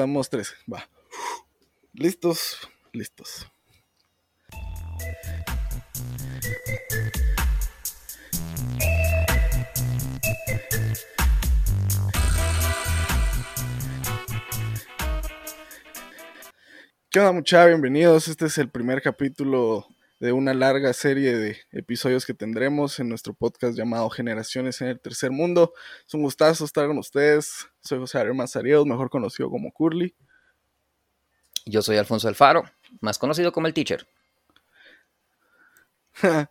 Estamos tres, va. Listos, listos. ¿Qué onda muchachos? Bienvenidos. Este es el primer capítulo de una larga serie de episodios que tendremos en nuestro podcast llamado Generaciones en el Tercer Mundo. Es un gustazo estar con ustedes. Soy José Ariel Mazariegos, mejor conocido como Curly. Yo soy Alfonso Alfaro, más conocido como el Teacher.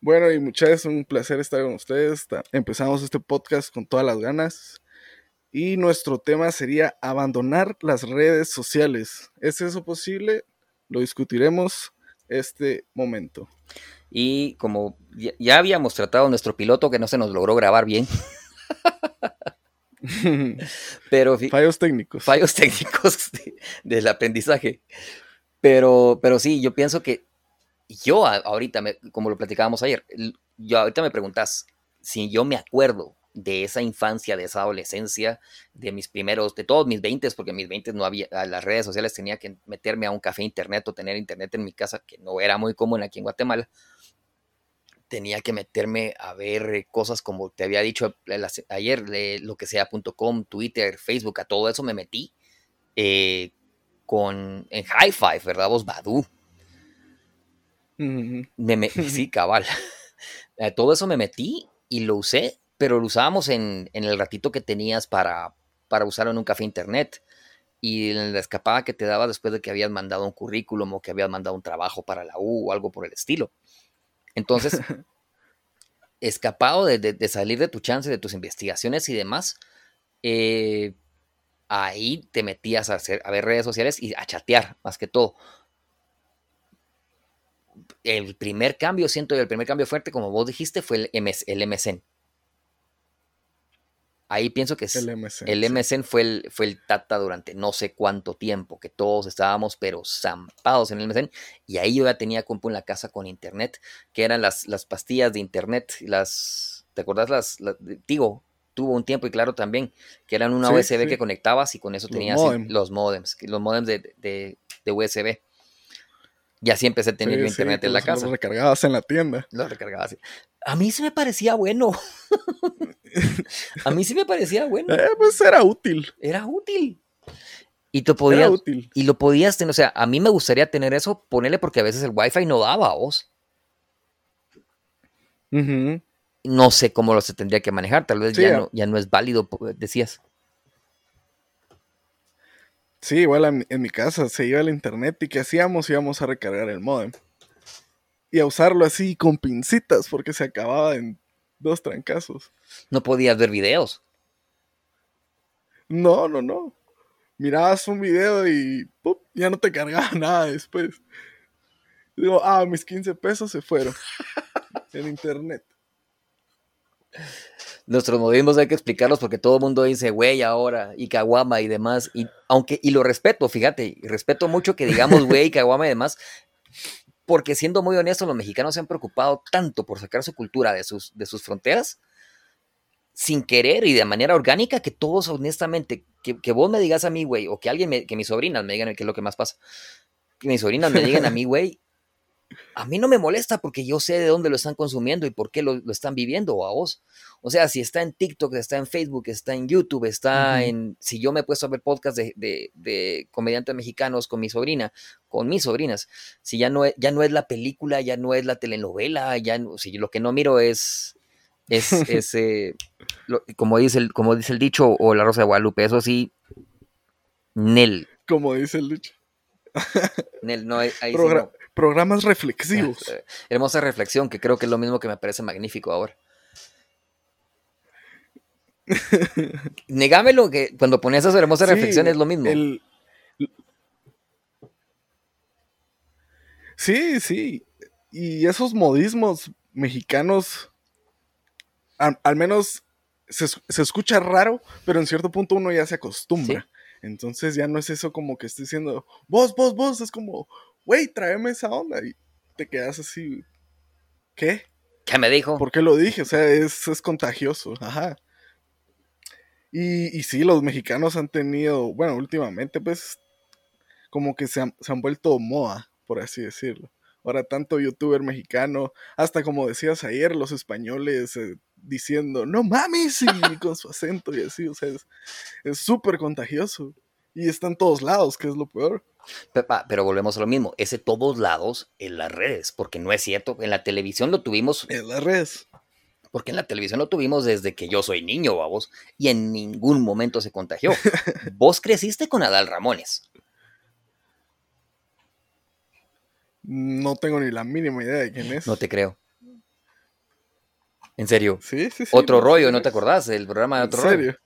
bueno, y muchachos, un placer estar con ustedes. Empezamos este podcast con todas las ganas. Y nuestro tema sería abandonar las redes sociales. ¿Es eso posible? Lo discutiremos este momento. Y como ya, habíamos tratado nuestro piloto que no se nos logró grabar bien. pero fallos técnicos. Fallos técnicos del aprendizaje. Pero, pero sí, yo pienso que yo ahorita, como lo platicábamos ayer, yo ahorita me preguntas si yo me acuerdo de esa infancia, de esa adolescencia, de mis primeros, de todos mis 20, porque en mis 20 no había, las redes sociales tenía que meterme a un café internet o tener internet en mi casa, que no era muy común aquí en Guatemala. Tenía que meterme a ver cosas como te había dicho ayer, lo que sea.com, Twitter, Facebook, a todo eso me metí eh, con, en High Five, ¿verdad? Vos, Badu. sí, cabal. a todo eso me metí y lo usé pero lo usábamos en, el ratito que tenías para, para usarlo en un café internet y en la escapada que te daba después de que habías mandado un currículum o que habías mandado un trabajo para la U o algo por el estilo. Entonces, escapado de, salir de tu chance, de tus investigaciones y demás, eh, ahí te metías a, hacer, a ver redes sociales y a chatear, más que todo. El primer cambio, siento yo, el primer cambio fuerte, como vos dijiste, fue el, el MSN. Ahí pienso que el MSN, el MSN fue, el, fue el Tata durante no sé cuánto tiempo, que todos estábamos pero zampados en el MSN. Y ahí yo ya tenía compu en la casa con internet, que eran las, las pastillas de internet, las, ¿te acordás? Las, Tigo tuvo un tiempo y claro también, que eran una USB que conectabas y con eso tenías los modems, los modems de, de, de USB. Y así empecé a tener internet en la casa. Lo recargabas en la tienda. Lo recargabas. A mí sí me parecía bueno. a mí sí me parecía bueno. Eh, pues era útil. Era útil. Y te podías, era útil. Y lo podías tener, o sea, a mí me gustaría tener eso, ponerle porque a veces el wifi no daba a vos. No sé cómo lo se tendría que manejar, tal vez ya, no, ya no es válido, decías. Sí, igual en, mi casa se iba al internet y ¿qué hacíamos? Íbamos a recargar el modem. Y a usarlo así con pincitas porque se acababa en dos trancazos. No podías ver videos. No, no, no. Mirabas un video y ya no te cargaba nada después. Digo, ah, mis 15 pesos se fueron en internet nuestros modismos hay que explicarlos porque todo el mundo dice güey ahora y caguama y demás. Y aunque, y lo respeto, fíjate, respeto mucho que digamos güey caguama y demás, porque siendo muy honesto, los mexicanos se han preocupado tanto por sacar su cultura de sus, de sus fronteras sin querer y de manera orgánica que todos honestamente, que, vos me digas a mí, güey, o que alguien, me, que mis sobrinas me digan qué es lo que más pasa, que mis sobrinas me digan a mí, güey, a mí no me molesta porque yo sé de dónde lo están consumiendo y por qué lo, están viviendo a vos. O sea, si está en TikTok, está en Facebook, está en YouTube, está en... Si yo me he puesto a ver podcasts de, comediantes mexicanos con mi sobrina, con mis sobrinas, si ya no, es, ya no es la película, ya no es la telenovela, ya si lo que no miro es... Es, ese como, dice el, como dice el dicho, o la Rosa de Guadalupe, eso sí, Nel. Como dice el dicho. Nel, no, ahí programas reflexivos. Hermosa reflexión, que creo que es lo mismo que me parece magnífico ahora. Negámelo que cuando pones esa hermosa reflexión es lo mismo. Sí, sí. Y esos modismos mexicanos, al, menos se, escucha raro, pero en cierto punto uno ya se acostumbra. Entonces ya no es eso como que esté diciendo, vos, vos, vos, es como, güey, tráeme esa onda. Y te quedas así, ¿qué? ¿Qué me dijo? ¿Por qué lo dije? O sea, es, contagioso, ajá. Y, y sí, los mexicanos han tenido, bueno, últimamente pues como que se han, se han vuelto moda, por así decirlo. Ahora tanto youtuber mexicano, hasta como decías ayer, los españoles eh, diciendo, no mames, y con su acento y así, o sea, es súper contagioso. Y está en todos lados, que es lo peor. Pero, volvemos a lo mismo, ese todos lados en las redes, porque no es cierto, en la televisión lo tuvimos. En las redes. Porque en la televisión lo tuvimos desde que yo soy niño, vos, y en ningún momento se contagió. vos creciste con Adal Ramones. No tengo ni la mínima idea de quién es. No te creo. ¿En serio? Sí, sí, sí. Otro rollo, ¿no te acordás? El programa de otro rollo. ¿En serio?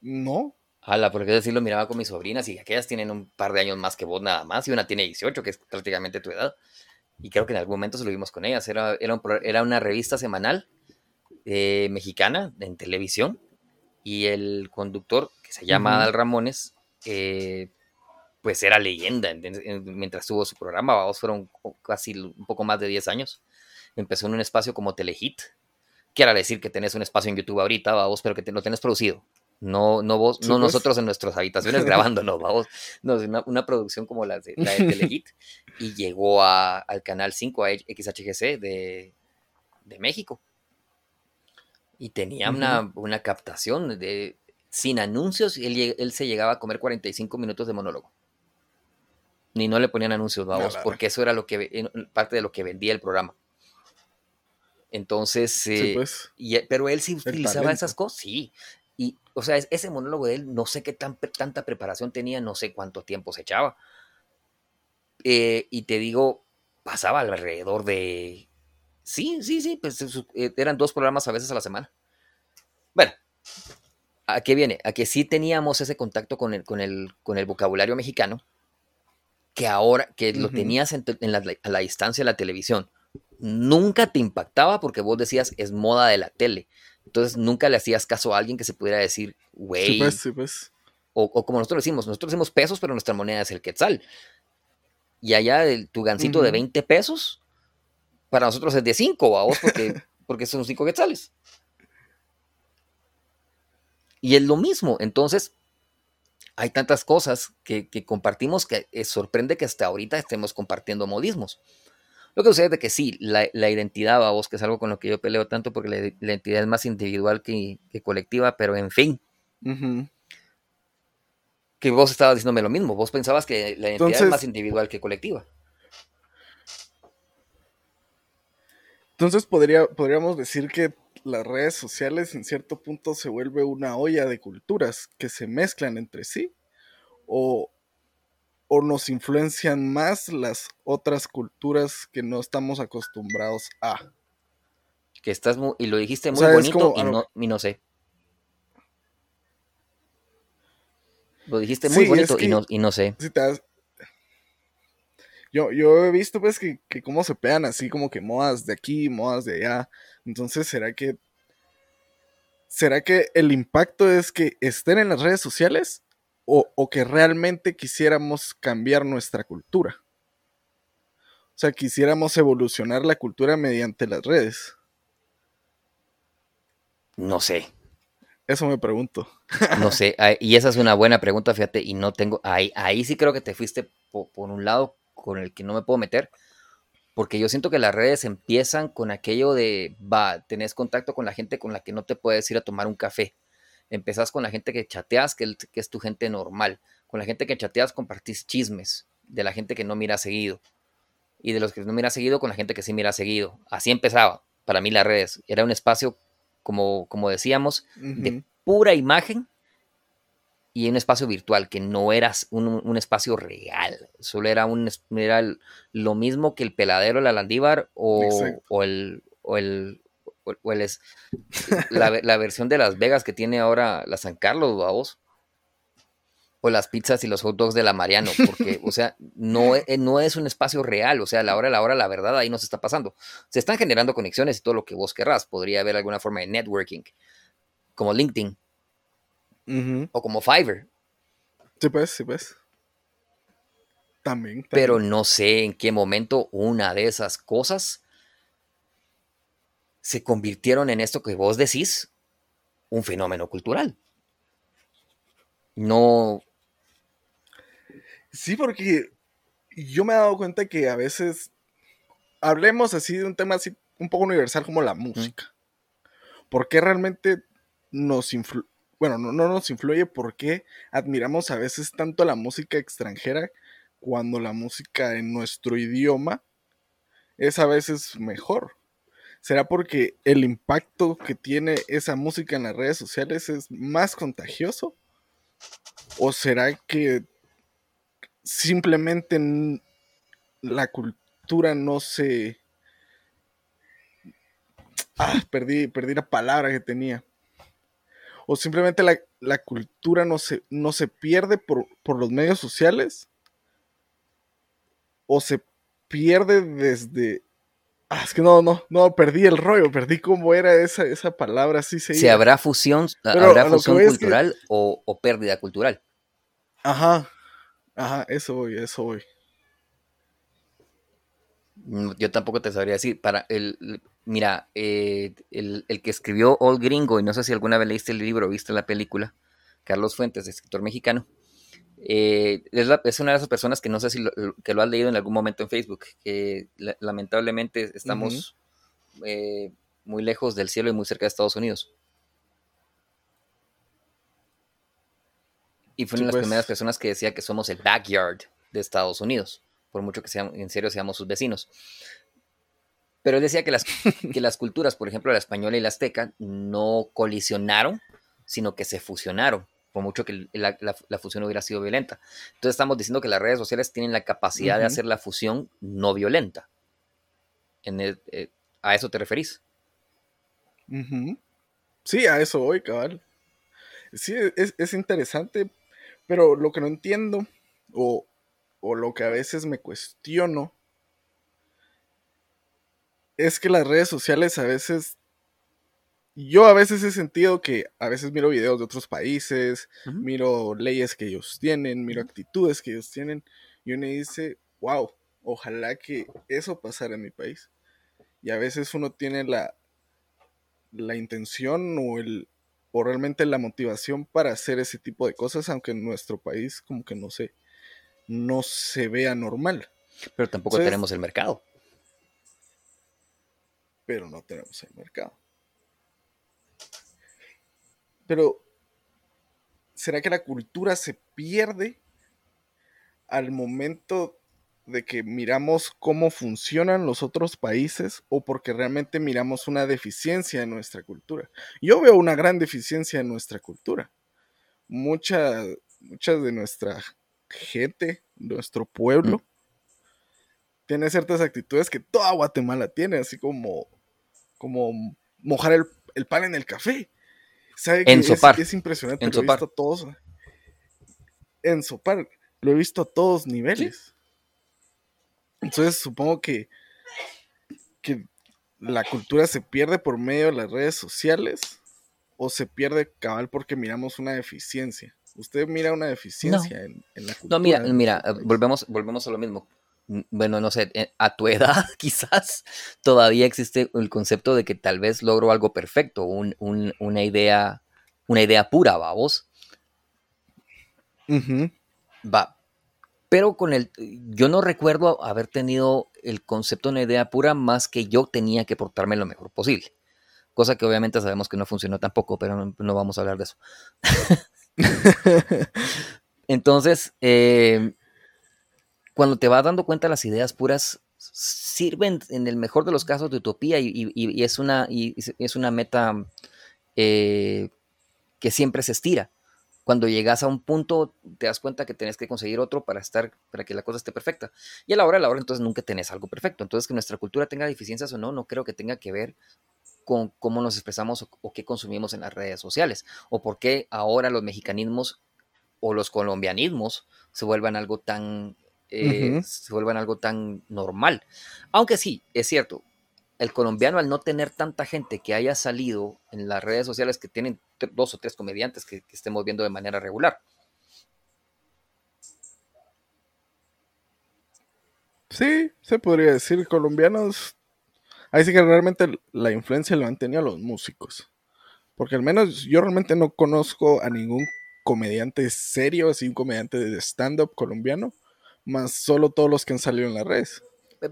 No. Ala, porque yo sí lo miraba con mis sobrinas y aquellas tienen un par de años más que vos nada más y una tiene 18, que es prácticamente tu edad. Y creo que en algún momento se lo vimos con ellas. Era, era, una revista semanal eh, mexicana en televisión y el conductor, que se llama Adal Ramones, eh, pues era leyenda mientras tuvo su programa. Vamos, fueron casi un poco más de 10 años. Empezó en un espacio como Telehit. Quiere decir que tenés un espacio en YouTube ahorita, vamos, pero que te, lo tenés producido. No, no vos, no pues. nosotros en nuestras habitaciones grabando, no, vamos. No, es una, producción como la de, la de Telehit. y llegó al canal 5, a XHGC de, México. Y tenía una, una, captación de sin anuncios. Él, él se llegaba a comer 45 minutos de monólogo ni no le ponían anuncios, vamos, porque eso era lo que parte de lo que vendía el programa. Entonces, eh, pues. pero él sí utilizaba esas cosas, sí. O sea, ese monólogo de él, no sé qué tan, tanta preparación tenía, no sé cuánto tiempo se echaba. Eh, y te digo, pasaba alrededor de. Sí, sí, sí, pues eh, eran dos programas a veces a la semana. Bueno, ¿a qué viene? A que sí teníamos ese contacto con el, con el, con el vocabulario mexicano que ahora que lo tenías en, la, a la distancia de la televisión, nunca te impactaba porque vos decías es moda de la tele. Entonces nunca le hacías caso a alguien que se pudiera decir, güey. Sí, pues, sí, pues. O, como nosotros decimos, nosotros decimos pesos, pero nuestra moneda es el quetzal. Y allá el, tu gancito de 20 pesos, para nosotros es de 5, vos, porque, porque son 5 quetzales. Y es lo mismo. Entonces, hay tantas cosas que, compartimos que eh, sorprende que hasta ahorita estemos compartiendo modismos. Lo que sucede es que sí, la, identidad, vos, que es algo con lo que yo peleo tanto porque la, identidad es más individual que, colectiva, pero en fin. Que vos estabas diciéndome lo mismo, vos pensabas que la identidad es más individual que colectiva. Entonces podría, podríamos decir que las redes sociales en cierto punto se vuelve una olla de culturas que se mezclan entre sí o, o nos influencian más las otras culturas que no estamos acostumbrados a. Que estás muy, y lo dijiste muy bonito y, no, no, sé. Lo dijiste muy bonito y, no, y no sé. yo, yo he visto pues que, que cómo se pegan así como que modas de aquí, modas de allá. Entonces, ¿será que ¿será que el impacto es que estén en las redes sociales o, que realmente quisiéramos cambiar nuestra cultura? O sea, quisiéramos evolucionar la cultura mediante las redes. No sé. Eso me pregunto. No sé, y esa es una buena pregunta, fíjate, y no tengo, ahí, ahí sí creo que te fuiste por un lado con el que no me puedo meter, porque yo siento que las redes empiezan con aquello de, va, tenés contacto con la gente con la que no te puedes ir a tomar un café. Empezás con la gente que chateas, que, es tu gente normal. Con la gente que chateas compartís chismes de la gente que no mira seguido. Y de los que no mira seguido con la gente que sí mira seguido. Así empezaba para mí las redes. Era un espacio, como, como decíamos, de pura imagen y un espacio virtual que no era un, espacio real, solo era, un, era lo mismo que el peladero de la Landívar o, el, o el, o el es, la, versión de Las Vegas que tiene ahora la San Carlos, vamos. O las pizzas y los hot dogs de la Mariano, porque, o sea, no, e, no es un espacio real, o sea, a la hora, la hora, la verdad, ahí no se está pasando. Se están generando conexiones y todo lo que vos querrás. Podría haber alguna forma de networking, como LinkedIn, o como Fiverr. Sí, pues, sí, pues. También, Pero no sé en qué momento una de esas cosas se convirtieron en esto que vos decís un fenómeno cultural. No. Sí, porque yo me he dado cuenta que a veces hablemos así de un tema así un poco universal como la música. ¿Por qué realmente nos influye? Bueno, no, no nos influye, ¿por qué admiramos a veces tanto la música extranjera cuando la música en nuestro idioma es a veces mejor? ¿Será porque el impacto que tiene esa música en las redes sociales es más contagioso? ¿O será que simplemente la cultura no se... Ah, perdí, perdí la palabra que tenía. O simplemente la, cultura no se, no se pierde por, por los medios sociales. O se pierde desde Ah, es que no, no, no, perdí el rollo, perdí cómo era esa, esa palabra, así se Si habrá fusión, habrá fusión cultural o, pérdida cultural. Ajá, ajá, eso voy, eso voy. Mm, yo tampoco te sabría decir. Para el, mira, eh, el, que escribió All Gringo, y no sé si alguna vez leíste el libro o viste la película, Carlos Fuentes, escritor mexicano. Eh, es, una de esas personas que no sé si lo, que lo has leído en algún momento en Facebook, que lamentablemente estamos eh, muy lejos del cielo y muy cerca de Estados Unidos. Y fue una de las pues. primeras personas que decía que somos el backyard de Estados Unidos, por mucho que seamos, en serio seamos sus vecinos. Pero él decía que las, que las culturas, por ejemplo, la española y la azteca, no colisionaron, sino que se fusionaron por mucho que la, fusión hubiera sido violenta. Entonces estamos diciendo que las redes sociales tienen la capacidad de hacer la fusión no violenta. Eh, ¿A eso te referís? Sí, a eso voy, cabal. Sí, es, interesante, pero lo que no entiendo, o, o lo que a veces me cuestiono, es que las redes sociales a veces yo a veces he sentido que a veces miro videos de otros países, miro leyes que ellos tienen, miro actitudes que ellos tienen, y uno dice, wow, ojalá que eso pasara en mi país. Y a veces uno tiene la, la intención o, el, o realmente la motivación para hacer ese tipo de cosas, aunque en nuestro país como que no se, no se vea normal. Pero tampoco tenemos el mercado. Pero no tenemos el mercado. Pero, ¿será que la cultura se pierde al momento de que miramos cómo funcionan los otros países o porque realmente miramos una deficiencia en nuestra cultura? Yo veo una gran deficiencia en nuestra cultura. Mucha, muchas de nuestra gente, nuestro pueblo, tiene ciertas actitudes que toda Guatemala tiene, así como, como mojar el, el pan en el café. ¿Sabe que es, impresionante. En lo he visto a todos. En Sopar. Lo he visto a todos niveles. Entonces supongo que, que la cultura se pierde por medio de las redes sociales o se pierde cabal porque miramos una deficiencia. Usted mira una deficiencia en, la cultura. No, mira, mira, volvemos, volvemos a lo mismo. Bueno, no sé, eh, a tu edad quizás todavía existe el concepto de que tal vez logro algo perfecto, una idea, una idea pura, va vos. Va. Pero con el, yo no recuerdo haber tenido el concepto de una idea pura más que yo tenía que portarme lo mejor posible. Cosa que obviamente sabemos que no funcionó tampoco, pero no, vamos a hablar de eso. Entonces, eh, cuando te vas dando cuenta las ideas puras sirven en el mejor de los casos de utopía y, es, una, es una meta eh, que siempre se estira. Cuando llegas a un punto, te das cuenta que tienes que conseguir otro para estar, para que la cosa esté perfecta. Y a la hora de la hora, entonces nunca tenés algo perfecto. Entonces, que nuestra cultura tenga deficiencias o no, no creo que tenga que ver con cómo nos expresamos o, o qué consumimos en las redes sociales. O por qué ahora los mexicanismos o los colombianismos se vuelvan algo tan eh, se vuelvan algo tan normal. Aunque sí, es cierto, el colombiano al no tener tanta gente que haya salido en las redes sociales que tienen dos o tres comediantes que, estemos viendo de manera regular. Sí, se podría decir, colombianos, ahí sí que realmente la influencia lo han tenido los músicos. Porque al menos yo realmente no conozco a ningún comediante serio, así un comediante de stand-up colombiano, más solo todos los que han salido en las redes. Eh,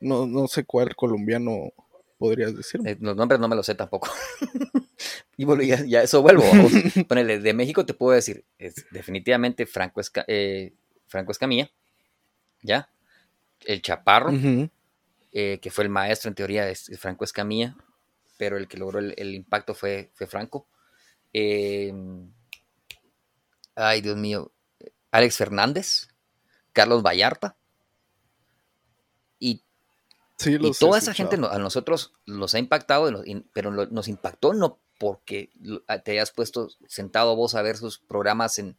no, no sé cuál colombiano podrías decirme. Eh, los nombres no me los sé tampoco. y bueno, ya, eso vuelvo. Ponele, de México te puedo decir, es definitivamente Franco, eh, Franco Escamilla, ¿ya? El Chaparro, que fue el maestro en teoría de Franco Escamilla, pero el que logró el, impacto fue, fue Franco. Eh, ay, Dios mío, Alex Fernández, Carlos Vallarta. Y, toda esa gente a nosotros los ha impactado, pero nos impactó no porque te hayas puesto sentado vos a ver sus programas en,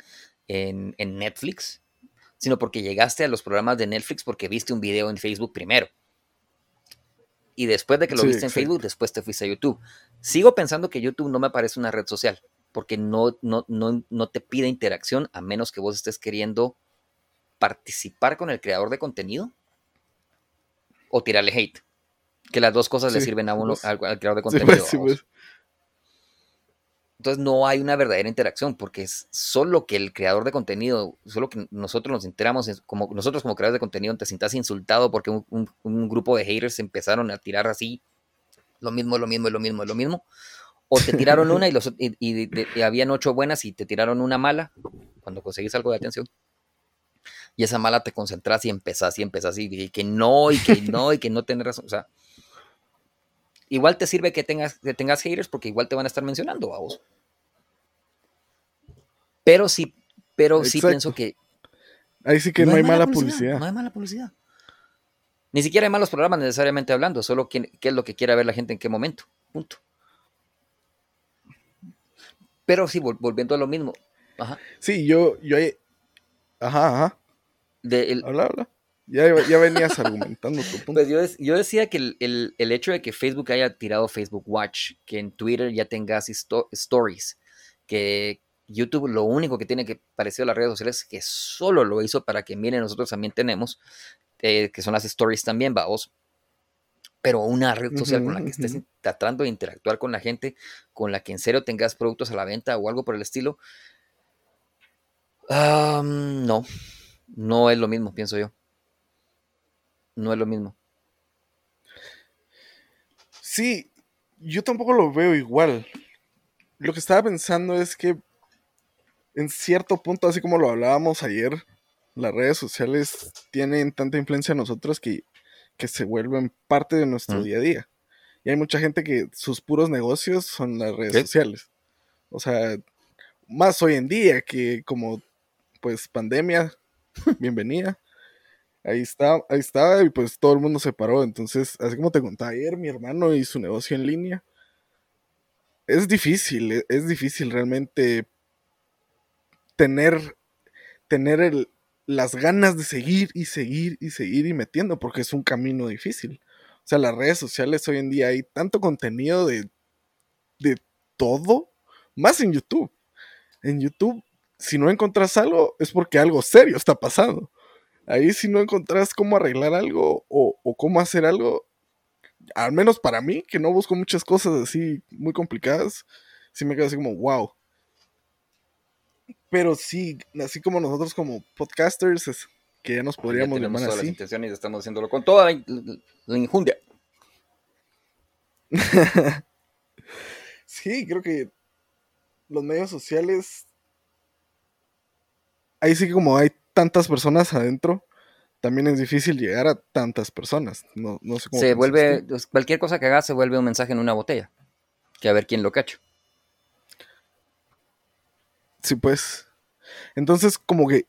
Netflix, sino porque llegaste a los programas de Netflix porque viste un video en Facebook primero. Y después de que lo viste en Facebook, después te fuiste a YouTube. Sigo pensando que YouTube no me parece una red social porque no, no, no, te pide interacción a menos que vos estés queriendo participar con el creador de contenido o tirarle hate. Que las dos cosas le sirven a uno, pues. al, creador de contenido. Pues, pues. Entonces no hay una verdadera interacción porque es solo que el creador de contenido, solo que nosotros nos enteramos, como nosotros como creadores de contenido te sientas insultado porque un, un grupo de haters empezaron a tirar así lo mismo, lo mismo, lo mismo, lo mismo o te tiraron una y, los, y, habían ocho buenas y te tiraron una mala cuando conseguís algo de atención. Y esa mala te concentras y empezás y empezás y, que no, y que no, y que no tenés razón. O sea, igual te sirve que tengas, que tengas haters porque igual te van a estar mencionando a vos. Pero sí, pero sí pienso que. Ahí sí que no, hay, mala publicidad, No hay mala publicidad. Ni siquiera hay malos programas necesariamente hablando, solo qué es lo que quiere ver la gente en qué momento. Punto. Pero sí, volviendo a lo mismo. Ajá. Sí, yo, yo, ajá, ajá. Habla, habla. Ya, ya venías argumentando tu punto. Pues yo, yo decía que el, el, hecho de que Facebook haya tirado Facebook Watch, que en Twitter ya tengas stories, que YouTube lo único que tiene que parecer a las redes sociales es que solo lo hizo para que miren, nosotros también tenemos, eh, que son las stories también, vamos pero una red social con la que estés tratando de interactuar con la gente, con la que en serio tengas productos a la venta o algo por el estilo, no, no es lo mismo, pienso yo. No es lo mismo. Sí, yo tampoco lo veo igual. Lo que estaba pensando es que en cierto punto, así como lo hablábamos ayer, las redes sociales tienen tanta influencia en nosotros que que se vuelven parte de nuestro día a día. Y hay mucha gente que sus puros negocios son las redes sociales. O sea, más hoy en día que como pues pandemia, bienvenida. Ahí está, ahí estaba y pues todo el mundo se paró. Entonces, así como te contaba ayer, mi hermano y su negocio en línea. Es difícil, e, es difícil realmente tener, tener el, las ganas de seguir y seguir y seguir y metiendo, porque es un camino difícil. O sea, las redes sociales hoy en día hay tanto contenido de, de todo, más en YouTube. En YouTube, si no encontrás algo, es porque algo serio está pasando. Ahí si no encontrás cómo arreglar algo o, o cómo hacer algo, al menos para mí, que no busco muchas cosas así muy complicadas, sí me quedo así como, wow, pero sí, así como nosotros como podcasters, que ya nos podríamos ya llamar todas las intenciones y estamos haciéndolo con toda la, la injundia. sí, creo que los medios sociales, ahí sí que como hay tantas personas adentro, también es difícil llegar a tantas personas. No, no sé cómo se vuelve, pues, cualquier cosa que hagas se vuelve un mensaje en una botella. Que a ver quién lo cacha. Sí, pues. Entonces, como que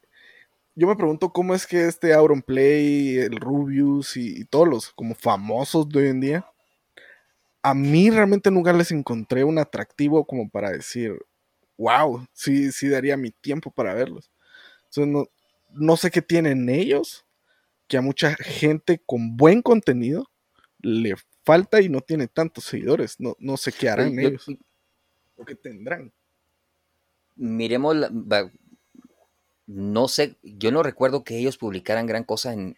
yo me pregunto cómo es que este Auronplay, el Rubius y, todos los como famosos de hoy en día, a mí realmente nunca les encontré un atractivo como para decir, wow, sí, sí daría mi tiempo para verlos. Entonces, no, no sé qué tienen ellos, que a mucha gente con buen contenido le falta y no tiene tantos seguidores. No, no sé qué harán ellos. o qué tendrán miremos, no sé, yo no recuerdo que ellos publicaran gran cosa en,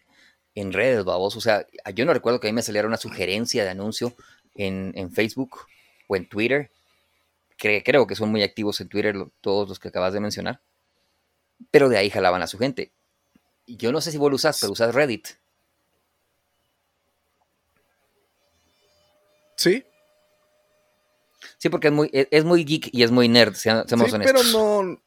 redes, babos. O sea, yo no recuerdo que a mí me saliera una sugerencia de anuncio en, Facebook o en Twitter. creo que son muy activos en Twitter todos los que acabas de mencionar, pero de ahí jalaban a su gente. Yo no sé si vos lo usas, pero usas Reddit. Sí. Sí, porque es muy, es muy geek y es muy nerd, seamos sí, Pero no.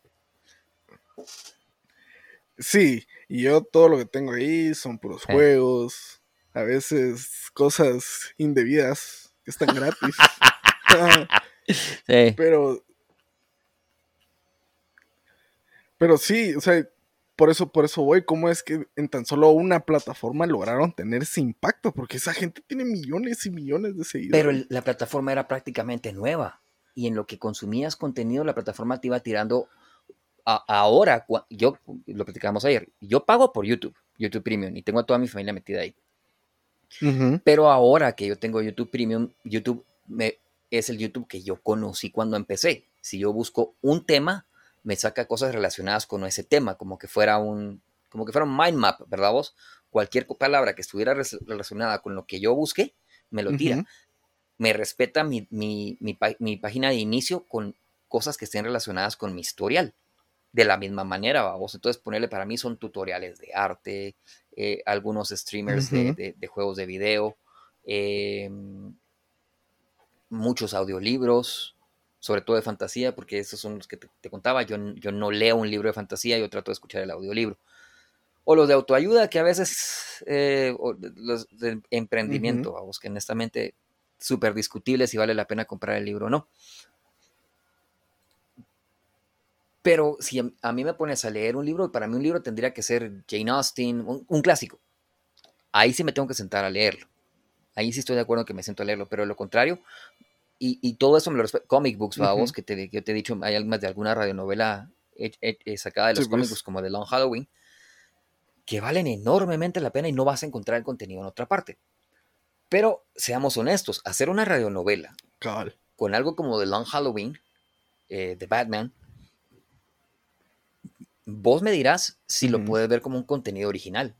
Sí, y yo todo lo que tengo ahí son puros juegos, a veces cosas indebidas que están gratis. sí. Pero. Pero sí, o sea, por eso, por eso voy, cómo es que en tan solo una plataforma lograron tener ese impacto, porque esa gente tiene millones y millones de seguidores. Pero la plataforma era prácticamente nueva y en lo que consumías contenido la plataforma te iba tirando ahora, yo lo platicamos ayer, yo pago por YouTube, YouTube Premium y tengo a toda mi familia metida ahí. Pero ahora que yo tengo YouTube Premium, YouTube me, es el YouTube que yo conocí cuando empecé. Si yo busco un tema, me saca cosas relacionadas con ese tema, como que fuera un, como que fuera un mind map, ¿verdad vos? Cualquier palabra que estuviera relacionada con lo que yo busqué, me lo tira. Me respeta mi, página de inicio con cosas que estén relacionadas con mi historial. De la misma manera, vamos. Entonces, ponerle para mí son tutoriales de arte, eh, algunos streamers de, juegos de video, em, muchos audiolibros, sobre todo de fantasía, porque esos son los que te, contaba. Yo, yo, no leo un libro de fantasía, yo trato de escuchar el audiolibro. O los de autoayuda, que a veces, eh, los de emprendimiento, vamos, que honestamente súper discutible si vale la pena comprar el libro o no. Pero si a mí me pones a leer un libro, para mí un libro tendría que ser Jane Austen, un, clásico. Ahí sí me tengo que sentar a leerlo. Ahí sí estoy de acuerdo que me siento a leerlo, pero lo contrario, y, todo eso me lo respeto. Comic books, vamos, que, te, yo te he dicho, hay algunas de alguna radionovela sacada de los comic pues. books, como The Long Halloween, que valen enormemente la pena y no vas a encontrar el contenido en otra parte. Pero seamos honestos, hacer una radionovela con algo como The Long Halloween, eh, The Batman, vos me dirás si lo puedes ver como un contenido original.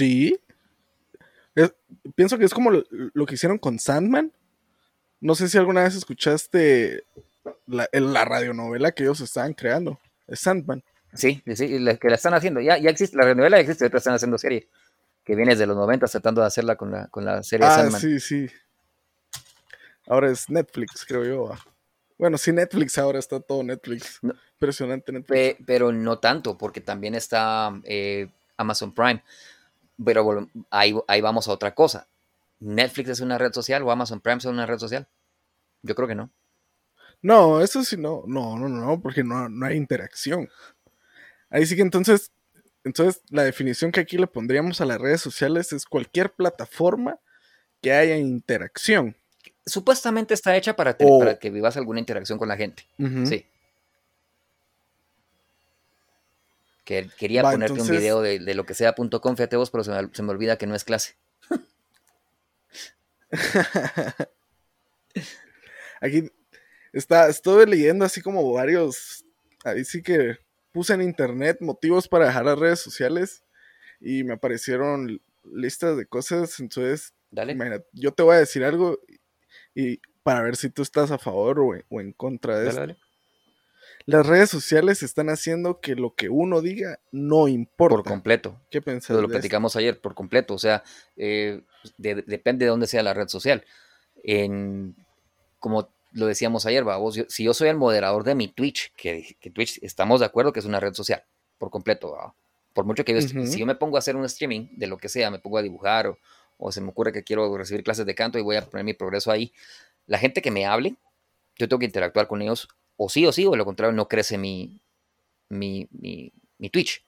Sí. pienso que es como lo, que hicieron con Sandman. No sé si alguna vez escuchaste la, la radionovela que ellos estaban creando. Es Sandman. Sí, sí, que la están haciendo. Ya, ya existe, la radionovela ya existe, están haciendo serie. Que viene desde los 90 tratando de hacerla con la, con la serie ah, Sandman. Sí, sí. Ahora es Netflix, creo yo. Bueno, sí, Netflix ahora está todo Netflix. Impresionante Netflix. pero no tanto, porque también está eh, Amazon Prime. Pero ahí, ahí vamos a otra cosa. ¿Netflix es una red social o Amazon Prime es una red social? Yo creo que no. No, eso sí no, no, no, no, porque no, no hay interacción. Ahí sí que entonces, entonces la definición que aquí le pondríamos a las redes sociales es cualquier plataforma que haya interacción. Supuestamente está hecha para, para que vivas alguna interacción con la gente. Sí. Quería ponerte un video de, lo que sea.com, fíjate vos, pero se me, olvida que no es clase. Aquí está, estuve leyendo así como varios, ahí sí que puse en internet motivos para dejar las redes sociales y me aparecieron listas de cosas, entonces, yo te voy a decir algo y para ver si tú estás a favor o en, contra de eso las redes sociales están haciendo que lo que uno diga no importa. Por completo. ¿Qué pensás? Lo, platicamos ayer, por completo. O sea, eh, depende de dónde sea la red social. En, como lo decíamos ayer, vos, si yo soy el moderador de mi Twitch, que, Twitch estamos de acuerdo que es una red social, por completo. Por mucho que yo, si yo me pongo a hacer un streaming de lo que sea, me pongo a dibujar o, o se me ocurre que quiero recibir clases de canto y voy a poner mi progreso ahí, la gente que me hable, yo tengo que interactuar con ellos o sí o sí, o lo contrario, no crece mi, mi, mi, Twitch.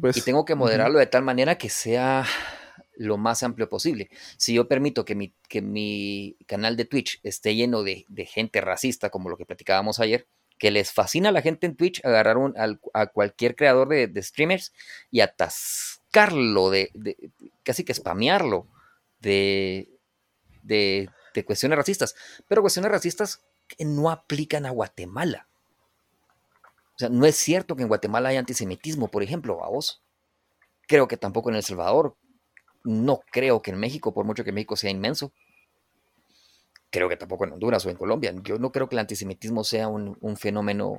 Pues. Y tengo que moderarlo de tal manera que sea lo más amplio posible. Si yo permito que mi, que mi canal de Twitch esté lleno de, gente racista, como lo que platicábamos ayer, que les fascina a la gente en Twitch agarrar a cualquier creador de, streamers y atascarlo, de, casi que spamearlo de, de, cuestiones racistas. Pero cuestiones racistas no aplican a Guatemala. O sea, no es cierto que en Guatemala hay antisemitismo, por ejemplo, a vos. creo que tampoco en El Salvador. No creo que en México, por mucho que México sea inmenso. Creo que tampoco en Honduras o en Colombia. Yo no creo que el antisemitismo sea un, fenómeno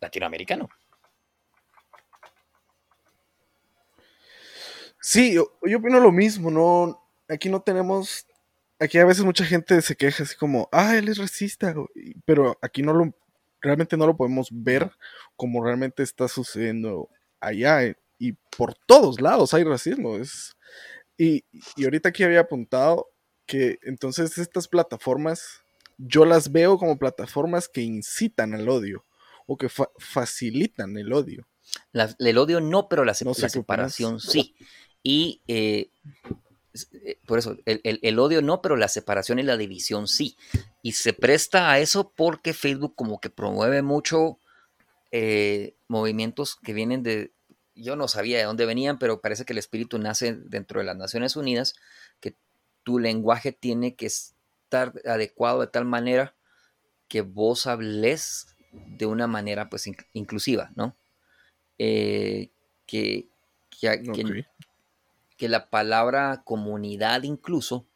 latinoamericano. Sí, yo, yo, opino lo mismo, no, aquí no tenemos, aquí a veces mucha gente se queja así como, ah, él es racista, pero aquí no lo, realmente no lo podemos ver como realmente está sucediendo allá eh, y por todos lados hay racismo. Es, y, ahorita aquí había apuntado que entonces estas plataformas, yo las veo como plataformas que incitan al odio o que facilitan el odio. el odio no, pero la, separación sí. Y eh, por eso, el, odio no, pero la separación y la división sí. Y se presta a eso porque Facebook como que promueve mucho eh, movimientos que vienen de, yo no sabía de dónde venían, pero parece que el espíritu nace dentro de las Naciones Unidas, que tu lenguaje tiene que estar adecuado de tal manera que vos hables de una manera pues inclusiva, ¿no? Eh, que, que, que la palabra comunidad incluso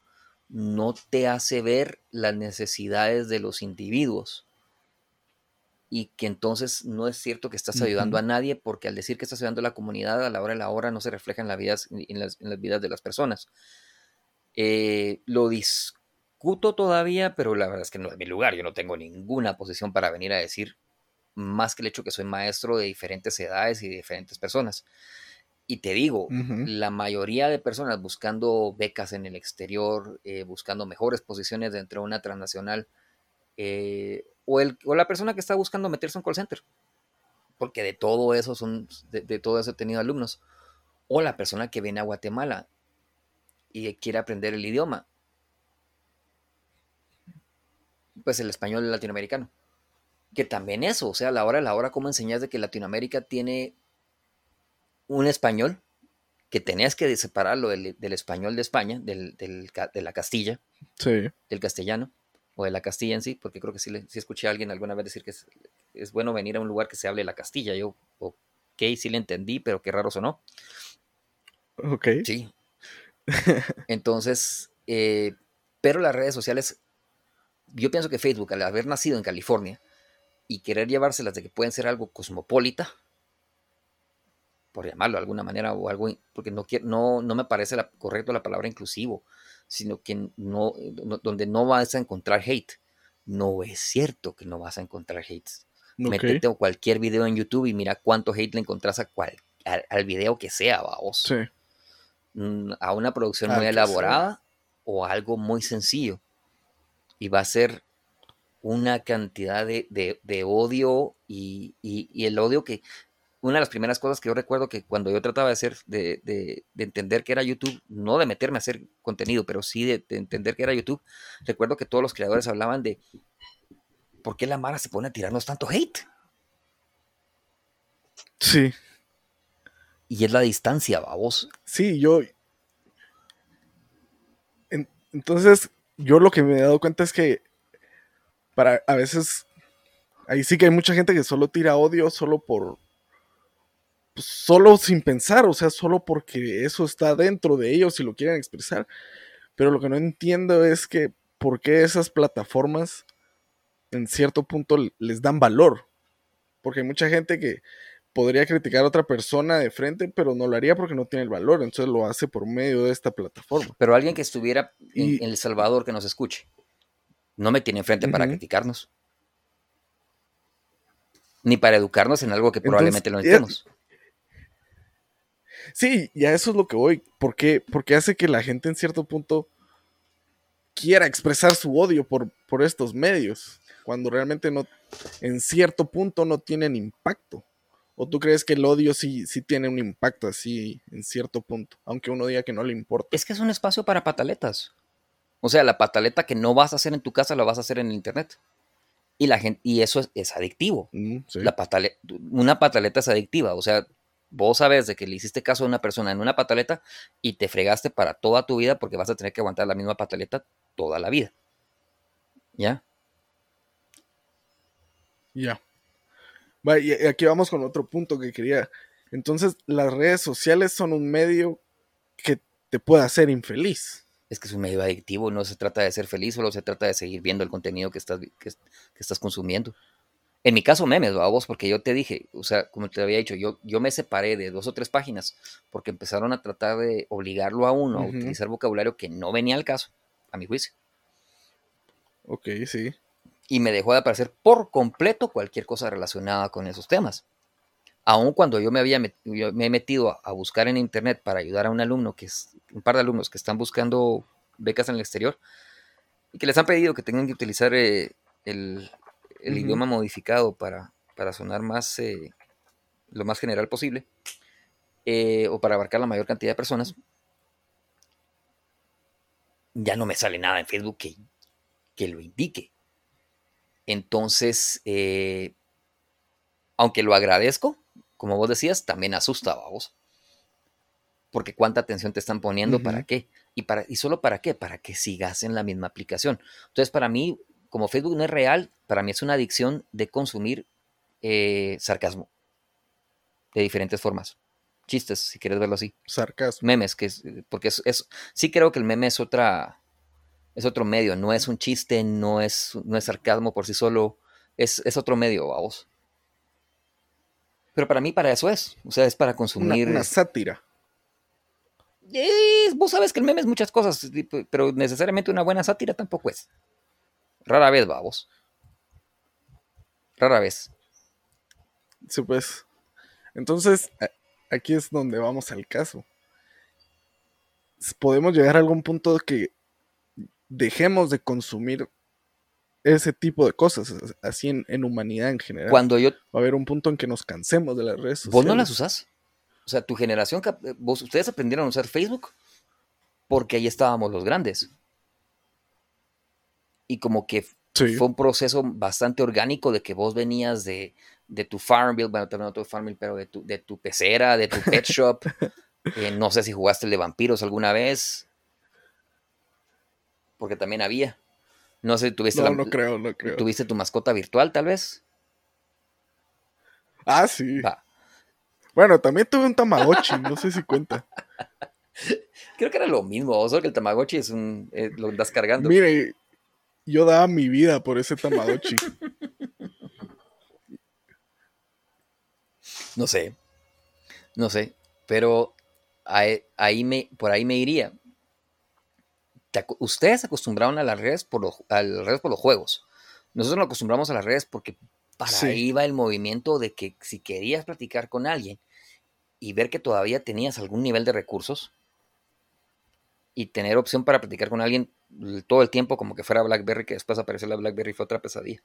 no te hace ver las necesidades de los individuos y que entonces no es cierto que estás ayudando a nadie porque al decir que estás ayudando a la comunidad a la hora de la hora no se refleja en, vidas, en, las, vidas de las personas. Eh, lo discuto todavía, pero la verdad es que no es mi lugar. Yo no tengo ninguna posición para venir a decir más que el hecho que soy maestro de diferentes edades y de diferentes personas. Y te digo, la mayoría de personas buscando becas en el exterior, eh, buscando mejores posiciones dentro de una transnacional, eh, o, el, o la persona que está buscando meterse en call center, porque de todo eso son, de, todo eso he tenido alumnos, o la persona que viene a Guatemala y quiere aprender el idioma, pues el español latinoamericano. Que también eso, o sea, a la hora, a la hora, como enseñas de que Latinoamérica tiene un español que tenías que separarlo del, español de España, del, de la Castilla, del castellano, o de la Castilla en sí, porque creo que sí, escuché a alguien alguna vez decir que es, bueno venir a un lugar que se hable la Castilla. Yo, ok, sí le entendí, pero qué raro sonó. Ok. Sí. Entonces, eh, pero las redes sociales, yo pienso que Facebook, al haber nacido en California y querer llevárselas de que pueden ser algo cosmopolita, por llamarlo de alguna manera, o algo, porque no, no, no me parece la, correcto la palabra inclusivo sino que no, donde no vas a encontrar hate. No es cierto que no vas a encontrar hate. Métete cualquier video en YouTube y mira cuánto hate le encontrás a cual, al, video que sea, vamos. Mm, a una producción muy elaborada o algo muy sencillo. Y va a ser una cantidad de, odio y, el odio que una de las primeras cosas que yo recuerdo que cuando yo trataba de hacer, de, entender que era YouTube, no de meterme a hacer contenido, pero sí de, entender que era YouTube, recuerdo que todos los creadores hablaban de por qué la Mara se pone a tirarnos tanto hate. Sí. Y es la distancia, vos. Sí, yo. entonces, yo lo que me he dado cuenta es que para a veces ahí sí que hay mucha gente que solo tira odio solo por pues, solo sin pensar, o sea, solo porque eso está dentro de ellos y lo quieren expresar. Pero lo que no entiendo es que por qué esas plataformas en cierto punto les dan valor. Porque hay mucha gente que podría criticar a otra persona de frente, pero no lo haría porque no tiene el valor, entonces lo hace por medio de esta plataforma. Pero alguien que estuviera en, El Salvador que nos escuche, no me tiene enfrente para criticarnos. Ni para educarnos en algo que probablemente no entendemos. Sí, y a eso es lo que voy. Porque, porque hace que la gente en cierto punto quiera expresar su odio por, por estos medios, cuando realmente no, en cierto punto no tienen impacto. ¿O tú crees que el odio sí, sí tiene un impacto así en cierto punto, aunque uno diga que no le importa? Es que es un espacio para pataletas. O sea, la pataleta que no vas a hacer en tu casa la vas a hacer en el internet. Y la gente, y eso es, adictivo. Mm, la una pataleta es adictiva. O sea, vos sabes de que le hiciste caso a una persona en una pataleta y te fregaste para toda tu vida porque vas a tener que aguantar la misma pataleta toda la vida. ¿Ya? Ya. y aquí vamos con otro punto que quería, Entonces, las redes sociales son un medio que te puede hacer infeliz. Es que es un medio adictivo, no se trata de ser feliz, solo se trata de seguir viendo el contenido que estás, que, estás consumiendo. En mi caso, memes, a vos, porque yo te dije, o sea, como te había dicho, yo, yo me separé de dos o tres páginas porque empezaron a tratar de obligarlo a uno a utilizar vocabulario que no venía al caso, a mi juicio. Ok, sí. Y me dejó de aparecer por completo cualquier cosa relacionada con esos temas. Aun cuando yo me había me he metido a, buscar en internet para ayudar a un alumno, que es un par de alumnos que están buscando becas en el exterior, y que les han pedido que tengan que utilizar eh, el, idioma modificado para, para sonar más, eh, lo más general posible, eh, o para abarcar la mayor cantidad de personas, ya no me sale nada en Facebook que, que lo indique. Entonces, aunque lo agradezco, como vos decías, también asusta a vos. Porque cuánta atención te están poniendo, ¿para qué? ¿Y, para, ¿Y solo para qué? Para que sigas en la misma aplicación. Entonces, para mí, como Facebook no es real, para mí es una adicción de consumir eh, sarcasmo. De diferentes formas. Chistes, si quieres verlo así. Sarcasmo. Memes, que es, porque es, sí creo que el meme es otra, es otro medio, no es un chiste, no es, no es sarcasmo por sí solo, es, es otro medio, vos. Pero para mí, para eso es. O sea, es para consumir. Una, sátira. vos sabes que el meme es muchas cosas, pero necesariamente una buena sátira tampoco es. Rara vez, vamos. Rara vez. Sí, pues. Entonces, aquí es donde vamos al caso. Podemos llegar a algún punto que dejemos de consumir ese tipo de cosas, así en, humanidad en general. Cuando yo... Va a haber un punto en que nos cansemos de las redes sociales. ¿Vos no las usás? O sea, tu generación, eh, vos, ustedes aprendieron a usar Facebook porque ahí estábamos los grandes. Y como que fue un proceso bastante orgánico de que vos venías de, tu Farmville, bueno, no tu Farmville, pero de tu, de tu pecera, de tu pet shop. Eh, no sé si jugaste el de vampiros alguna vez. Porque también había. No sé, tuviste no, no creo, no creo. ¿Tuviste tu mascota virtual, tal vez? Ah, sí. Bueno, también tuve un Tamagotchi, no sé si cuenta. Creo que era lo mismo, solo que el Tamagotchi es un. Eh, lo andas cargando. Mire, yo daba mi vida por ese Tamagotchi. no sé. No sé. Pero ahí me, por ahí me iría ustedes se acostumbraron a las redes por los, a las redes por los juegos. Nosotros nos acostumbramos a las redes porque para ahí va el movimiento de que si querías platicar con alguien y ver que todavía tenías algún nivel de recursos y tener opción para platicar con alguien todo el tiempo como que fuera BlackBerry, que después apareció la BlackBerry fue otra pesadilla.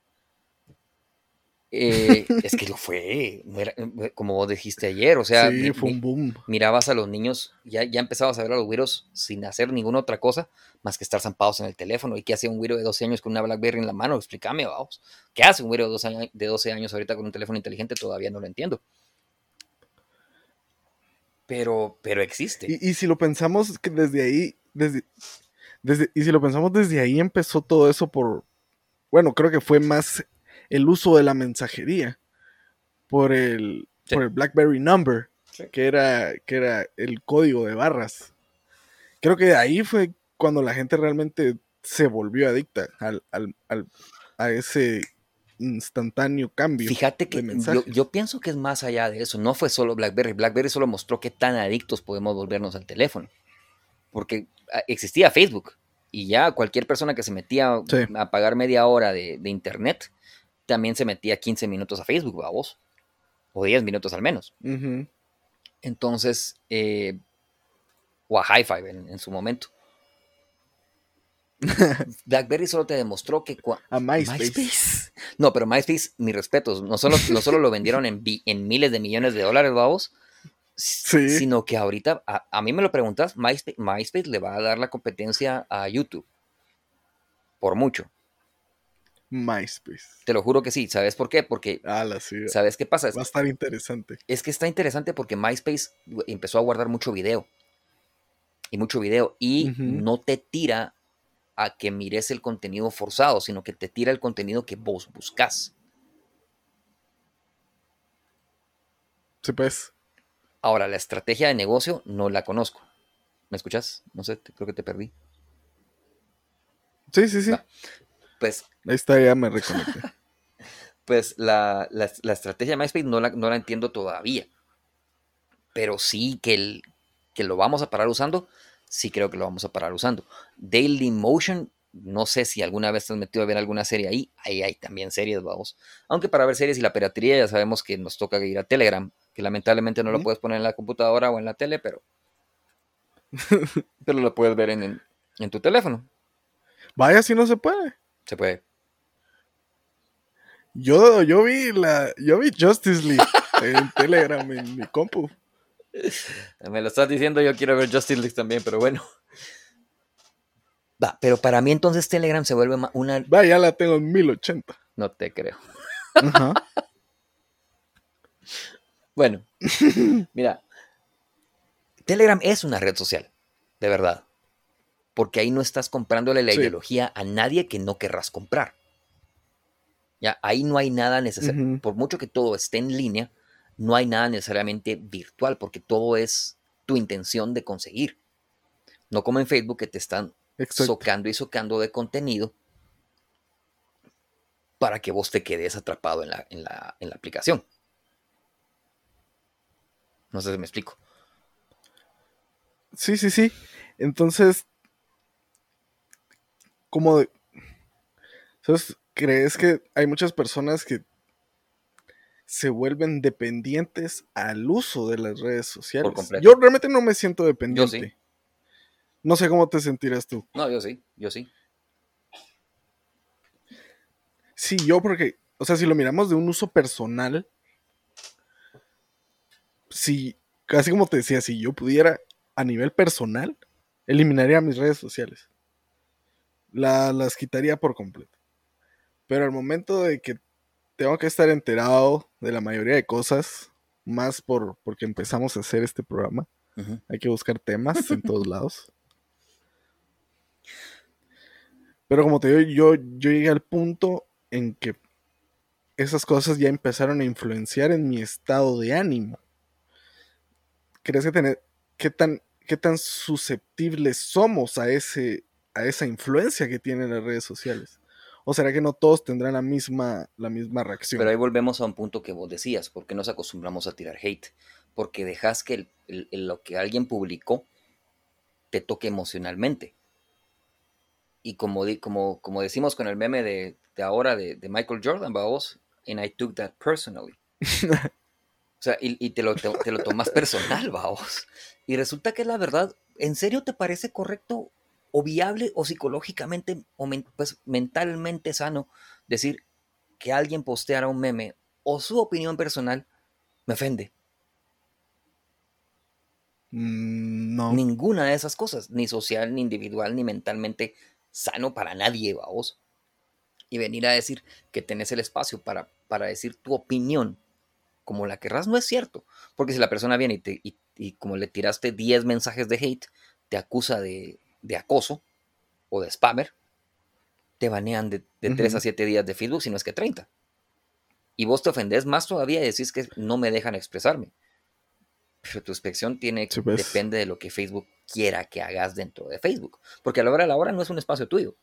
Eh, es que lo fue, eh, como vos dijiste ayer, o sea, mirabas a los niños, ya, ya empezabas a ver a los güiros sin hacer ninguna otra cosa más que estar zampados en el teléfono. ¿Y qué hace un güiro de 12 años con una Blackberry en la mano? Explícame, vamos. ¿Qué hace un güiro de 12, años, de 12 años ahorita con un teléfono inteligente? Todavía no lo entiendo. Pero, pero existe. Y, si lo pensamos que desde ahí, desde, desde, y si lo pensamos desde ahí empezó todo eso por, bueno, creo que fue más el uso de la mensajería por el, por el BlackBerry Number, que, era, que era el código de barras. Creo que de ahí fue cuando la gente realmente se volvió adicta al, a ese instantáneo cambio. Fíjate que yo, yo, pienso que es más allá de eso. No fue solo BlackBerry. BlackBerry solo mostró qué tan adictos podemos volvernos al teléfono. Porque existía Facebook y ya cualquier persona que se metía a pagar media hora de, de, internet también se metía 15 minutos a Facebook, a vos. O 10 minutos al menos. Entonces, eh, o a Hi-Fi en, su momento. BlackBerry solo te demostró que... A MySpace. No, pero MySpace, mis respetos, no solo, no solo lo vendieron en, en miles de millones de dólares, vamos, sino que ahorita, a, a, mí me lo preguntas, MySpace, MySpace le va a dar la competencia a YouTube. Por mucho. MySpace. Te lo juro que sí. ¿Sabes por qué? Porque. ¿Sabes qué pasa? Va a estar interesante. Es que está interesante porque MySpace empezó a guardar mucho video. Y mucho video. Y no te tira a que mires el contenido forzado, sino que te tira el contenido que vos buscas. Sí, pues. Ahora, la estrategia de negocio no la conozco. ¿Me escuchas? No sé, creo que te perdí. Sí, sí, sí. Pues. Ahí está, ya me reconecté. pues la, estrategia de MySpace no la, no la entiendo todavía. Pero sí que, el, que lo vamos a parar usando, sí creo que lo vamos a parar usando. Daily Motion, no sé si alguna vez te has metido a ver alguna serie ahí. Ahí hay también series, vamos. Aunque para ver series y la piratería ya sabemos que nos toca ir a Telegram, que lamentablemente no lo puedes poner en la computadora o en la tele, pero, pero lo puedes ver en, en tu teléfono. Vaya si no se puede. Se puede. Yo, yo vi la. Yo vi Justice League en Telegram, en mi compu. Me lo estás diciendo, yo quiero ver Justice League también, pero bueno. Va, pero para mí entonces Telegram se vuelve una. Va, ya la tengo en 1080. No te creo. Ajá. bueno, mira. Telegram es una red social, de verdad. Porque ahí no estás comprándole la ideología a nadie que no querrás comprar. Ya, ahí no hay nada necesario. Por mucho que todo esté en línea, no hay nada necesariamente virtual, porque todo es tu intención de conseguir. No como en Facebook que te están socando y socando de contenido para que vos te quedes atrapado en la, en la, en la aplicación. No sé si me explico. Sí, sí, sí. Entonces, como de, ¿Crees que hay muchas personas que se vuelven dependientes al uso de las redes sociales? Yo realmente no me siento dependiente. Yo sí. No sé cómo te sentirás tú. No, yo sí, yo sí. Sí, yo porque, o sea, si lo miramos de un uso personal, si, casi como te decía, si yo pudiera a nivel personal, eliminaría mis redes sociales. las quitaría por completo. Pero al momento de que tengo que estar enterado de la mayoría de cosas, más por porque empezamos a hacer este programa, hay que buscar temas en todos lados. Pero como te digo, yo, yo llegué al punto en que esas cosas ya empezaron a influenciar en mi estado de ánimo. ¿Crees que tener qué tan qué tan susceptibles somos a ese a esa influencia que tienen las redes sociales? ¿O será que no todos tendrán la misma, la misma reacción? Pero ahí volvemos a un punto que vos decías, ¿por qué nos acostumbramos a tirar hate? Porque dejas que lo que alguien publicó te toque emocionalmente. Y como, como, como decimos con el meme de, ahora de, Michael Jordan, vos, and I took that personally. o sea, y, te, lo, te, lo tomas personal, vos. Y resulta que la verdad, ¿en serio te parece correcto o viable o psicológicamente o pues, mentalmente sano decir que alguien posteara un meme o su opinión personal me ofende. Mm, no. Ninguna de esas cosas, ni social, ni individual, ni mentalmente sano para nadie, vamos. Y venir a decir que tenés el espacio para, para decir tu opinión como la querrás no es cierto. Porque si la persona viene y, te, y como le tiraste 10 mensajes de hate, te acusa de, de acoso o de spammer, te banean de, de 3 a 7 días de Facebook, si no es que 30. Y vos te ofendés más todavía y decís que no me dejan expresarme. Pero tu inspección tiene, pues. depende de lo que Facebook quiera que hagas dentro de Facebook. Porque a la hora de la hora no es un espacio tuyo.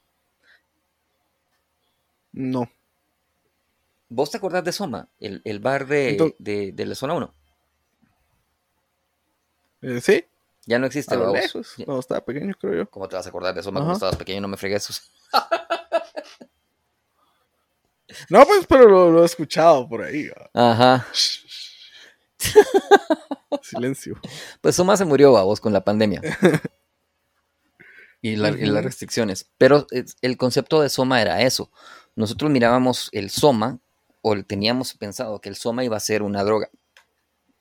No. ¿Vos te acordás de Soma? El, bar de, de, la zona 1. Eh, sí. Ya no existe, a lejos. No, estaba pequeño, creo yo. ¿Cómo te vas a acordar de eso? Cuando estabas pequeño no me fregues eso. no, pues, pero lo, he escuchado por ahí. Ajá. Silencio. Pues Soma se murió, vos, con la pandemia. y, las restricciones. Pero el concepto de Soma era eso. Nosotros mirábamos el Soma, o teníamos pensado que el Soma iba a ser una droga.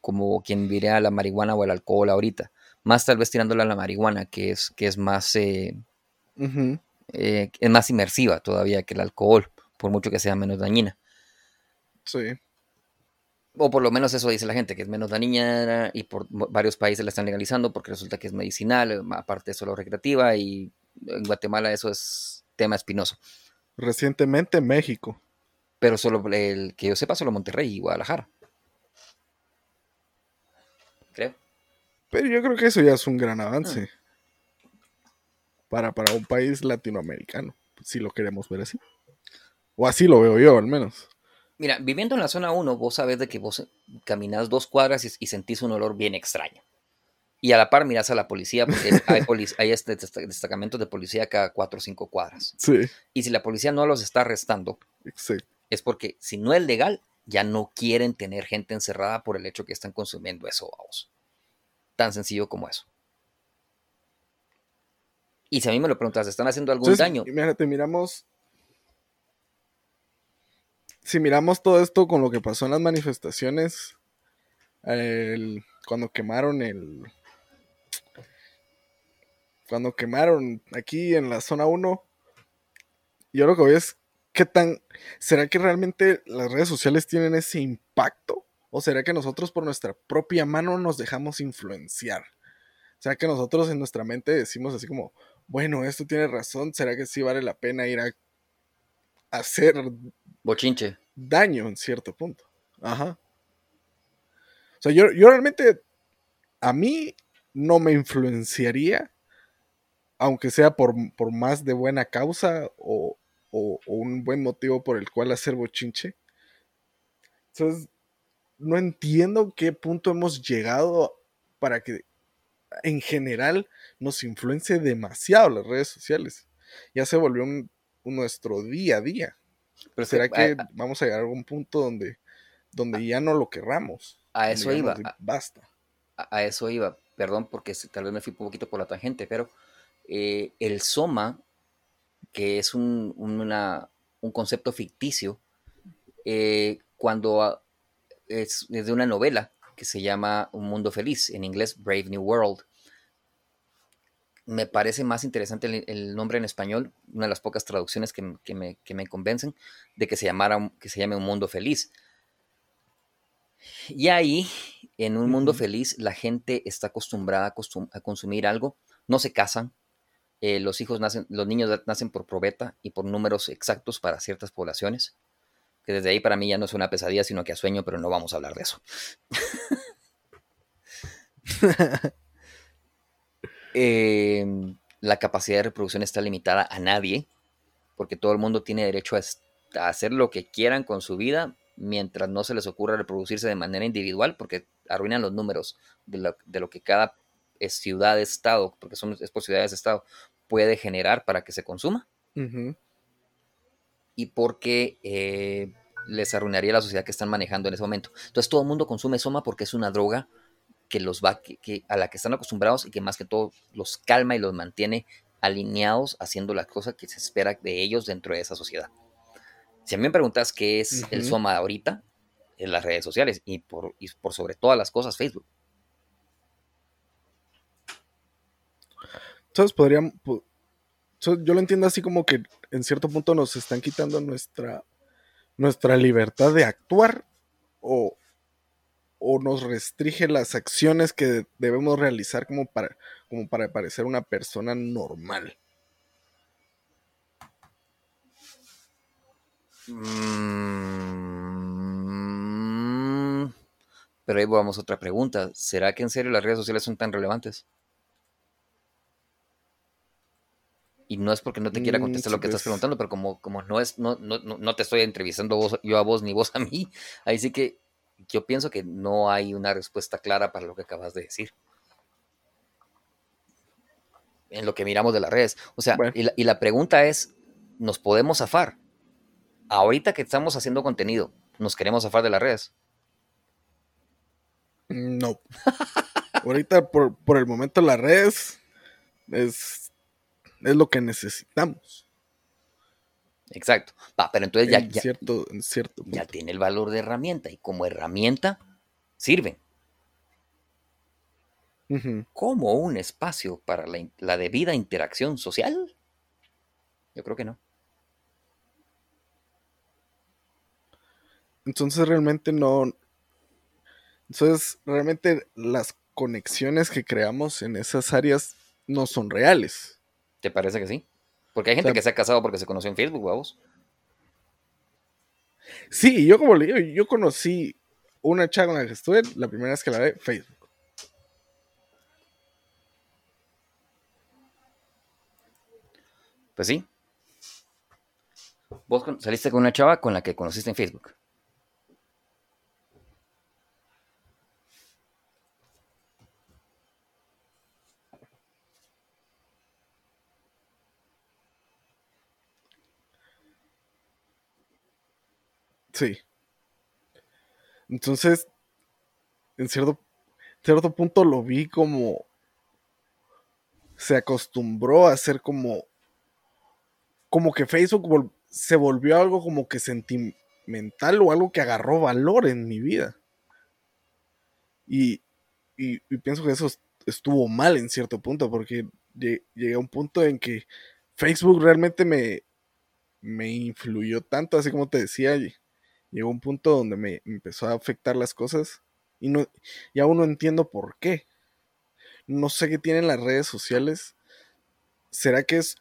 Como quien diría la marihuana o el alcohol ahorita más tal vez tirándole a la marihuana, que es, que es más eh, eh, es más inmersiva todavía que el alcohol, por mucho que sea menos dañina. Sí. O por lo menos eso dice la gente, que es menos dañina y por varios países la están legalizando porque resulta que es medicinal, aparte de solo recreativa y en Guatemala eso es tema espinoso. Recientemente México. Pero solo el que yo sepa, solo Monterrey y Guadalajara. creo. Pero yo creo que eso ya es un gran avance. Mm. Para, para un país latinoamericano, si lo queremos ver así. O así lo veo yo, al menos. Mira, viviendo en la zona 1, vos sabés de que vos caminas dos cuadras y, sentís un olor bien extraño. Y a la par miras a la policía, porque hay, hay este destacamentos de policía cada cuatro o cinco cuadras. Sí. Y si la policía no los está arrestando, es porque si no es legal, ya no quieren tener gente encerrada por el hecho que están consumiendo eso, vamos. Tan sencillo como eso. Y si a mí me lo preguntas, ¿están haciendo algún daño? Imagínate, miramos. Si miramos todo esto con lo que pasó en las manifestaciones, cuando quemaron el. Cuando quemaron aquí en la zona 1, yo lo que voy es qué tan. ¿Será que realmente las redes sociales tienen ese impacto? ¿O será que nosotros por nuestra propia mano nos dejamos influenciar? ¿Será que nosotros en nuestra mente decimos así como, bueno, esto tiene razón, ¿será que sí vale la pena ir a hacer bochinche daño en cierto punto? Ajá. O sea, yo, yo realmente, a mí no me influenciaría, aunque sea por, por más de buena causa o, o, un buen motivo por el cual hacer bochinche. Entonces, no entiendo qué punto hemos llegado para que en general nos influencie demasiado las redes sociales. Ya se volvió nuestro día a día. Pero será que vamos a llegar a algún punto donde, donde ya no lo querramos. A eso iba. basta. A, eso iba. Perdón porque tal vez me fui un poquito por la tangente, pero eh, el Soma que es un, concepto ficticio, eh, cuando es, de una novela que se llama Un Mundo Feliz, en inglés Brave New World. Me parece más interesante el, nombre en español, una de las pocas traducciones que, me, convencen de que se, llamara, que se llame Un Mundo Feliz. Y ahí, en un mundo feliz, la gente está acostumbrada a consumir algo, no se casan, eh, los hijos nacen, los niños nacen por probeta y por números exactos para ciertas poblaciones. Que desde ahí para mí ya no es una pesadilla, sino que a sueño, pero no vamos a hablar de eso. Em, la capacidad de reproducción está limitada a nadie, porque todo el mundo tiene derecho a, hacer lo que quieran con su vida mientras no se les ocurra reproducirse de manera individual, porque arruinan los números de lo, de lo que cada ciudad-estado, porque son, es por ciudades-estado, puede generar para que se consuma. Y porque eh, les arruinaría la sociedad que están manejando en ese momento. Entonces todo el mundo consume soma porque es una droga que los va, que, a la que están acostumbrados y que más que todo los calma y los mantiene alineados haciendo las cosas que se espera de ellos dentro de esa sociedad. Si a mí me preguntas qué es el soma ahorita, en las redes sociales y por, y por sobre todas las cosas Facebook. Yo lo entiendo así como que en cierto punto nos están quitando nuestra, nuestra libertad de actuar o, o nos restringe las acciones que debemos realizar como para, como para parecer una persona normal. Mm, pero ahí vamos a otra pregunta. ¿Será que en serio las redes sociales son tan relevantes? Y no es porque no te quiera contestar lo que estás preguntando, pero como, como no es, no, no, no te estoy entrevistando yo a vos ni vos a mí, ahí sí que yo pienso que no hay una respuesta clara para lo que acabas de decir. En lo que miramos de las redes. O sea, y, la, y la pregunta es, ¿nos podemos zafar? Ahorita que estamos haciendo contenido, ¿nos queremos zafar de las redes? No. Ahorita por, por el momento las redes es es lo que necesitamos. Exacto. pero entonces ya, ya, cierto, en cierto ya tiene el valor de herramienta y como herramienta sirve como un espacio para la, la, debida interacción social. Yo creo que no. Entonces realmente no. Entonces realmente las conexiones que creamos en esas áreas no son reales. ¿Te parece que sí? Porque hay gente que se ha casado porque se conoció en Facebook, vamos. Sí, yo como le digo, yo conocí una chava con la que estuve la primera vez que la vi, Facebook. Pues sí. Vos saliste con una chava con la que conociste en Facebook. Sí. Entonces, en cierto, cierto punto lo vi como se acostumbró a ser como como que Facebook se volvió algo como que sentimental o algo que agarró valor en mi vida. Y, y, pienso que eso estuvo mal en cierto punto, porque llegué a un punto en que Facebook realmente me, me influyó tanto, así como te decía, llegó un punto donde me empezó a afectar las cosas y, no, y aún no entiendo por qué. No sé qué tienen las redes sociales. ¿Será que es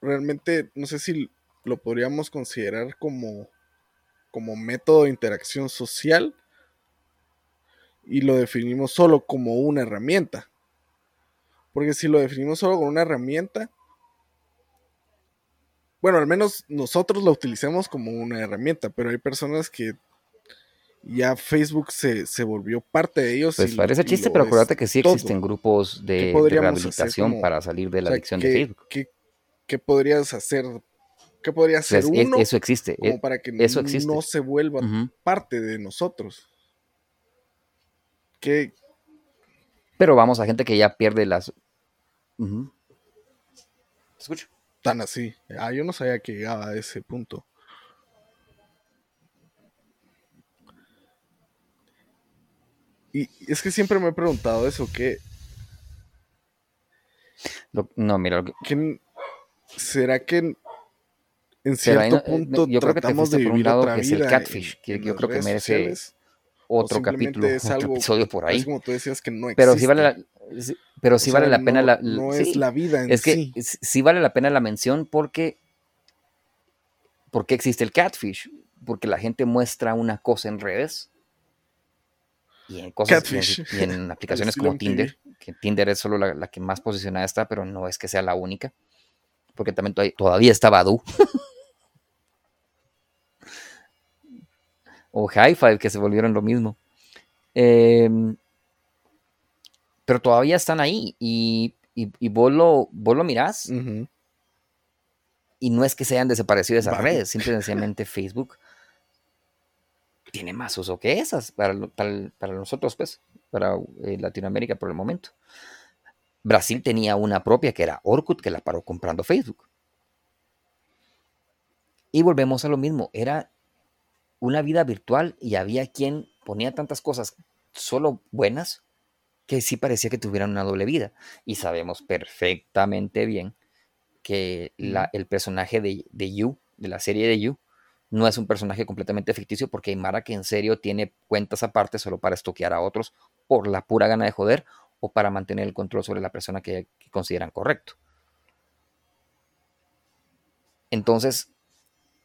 realmente, no sé si lo podríamos considerar como, como método de interacción social y lo definimos solo como una herramienta? Porque si lo definimos solo como una herramienta, bueno, al menos nosotros lo utilizamos como una herramienta, pero hay personas que ya Facebook se, volvió parte de ellos. Pues parece chiste, pero acuérdate que sí existen grupos de, rehabilitación para salir de la adicción de Facebook. ¿qué, podrías hacer? ¿Qué podría hacer pues, uno? Eso existe. Como e, para que eso no se vuelva parte de nosotros. ¿Qué? Pero vamos a gente que ya pierde las. ¿Te escucho? Tan así. Ah, yo no sabía que llegaba a ese punto. Y es que siempre me he preguntado eso, que... no, mira. ¿Será que en, cierto punto yo tratamos de vivir otra vida? Es el catfish, que yo creo que merece otro capítulo, es otro episodio por ahí. como tú decías que no existe. Pero sí vale la, pero sí vale la pena la, no es la vida en es que sí. vale la pena la mención porque porque existe el catfish porque la gente muestra una cosa en redes. Y en cosas y en, aplicaciones como Tinder que Tinder es solo la, que más posicionada está pero no es que sea la única porque también todavía está Badu. O High Five que se volvieron lo mismo. Eh, pero todavía están ahí y, y, vos, lo, vos lo mirás. Y no es que se hayan desaparecido esas redes, simplemente Facebook tiene más uso que esas para, para, nosotros, pues, para eh, Latinoamérica por el momento. Brasil tenía una propia que era Orkut, que la paró comprando Facebook. Y volvemos a lo mismo, era una vida virtual y había quien ponía tantas cosas solo buenas que sí parecía que tuvieran una doble vida. Y sabemos perfectamente bien que el personaje de, de You, de la serie de You, no es un personaje completamente ficticio porque hay Mara que en serio tiene cuentas aparte solo para estoquear a otros por la pura gana de joder o para mantener el control sobre la persona que, consideran correcto. Entonces,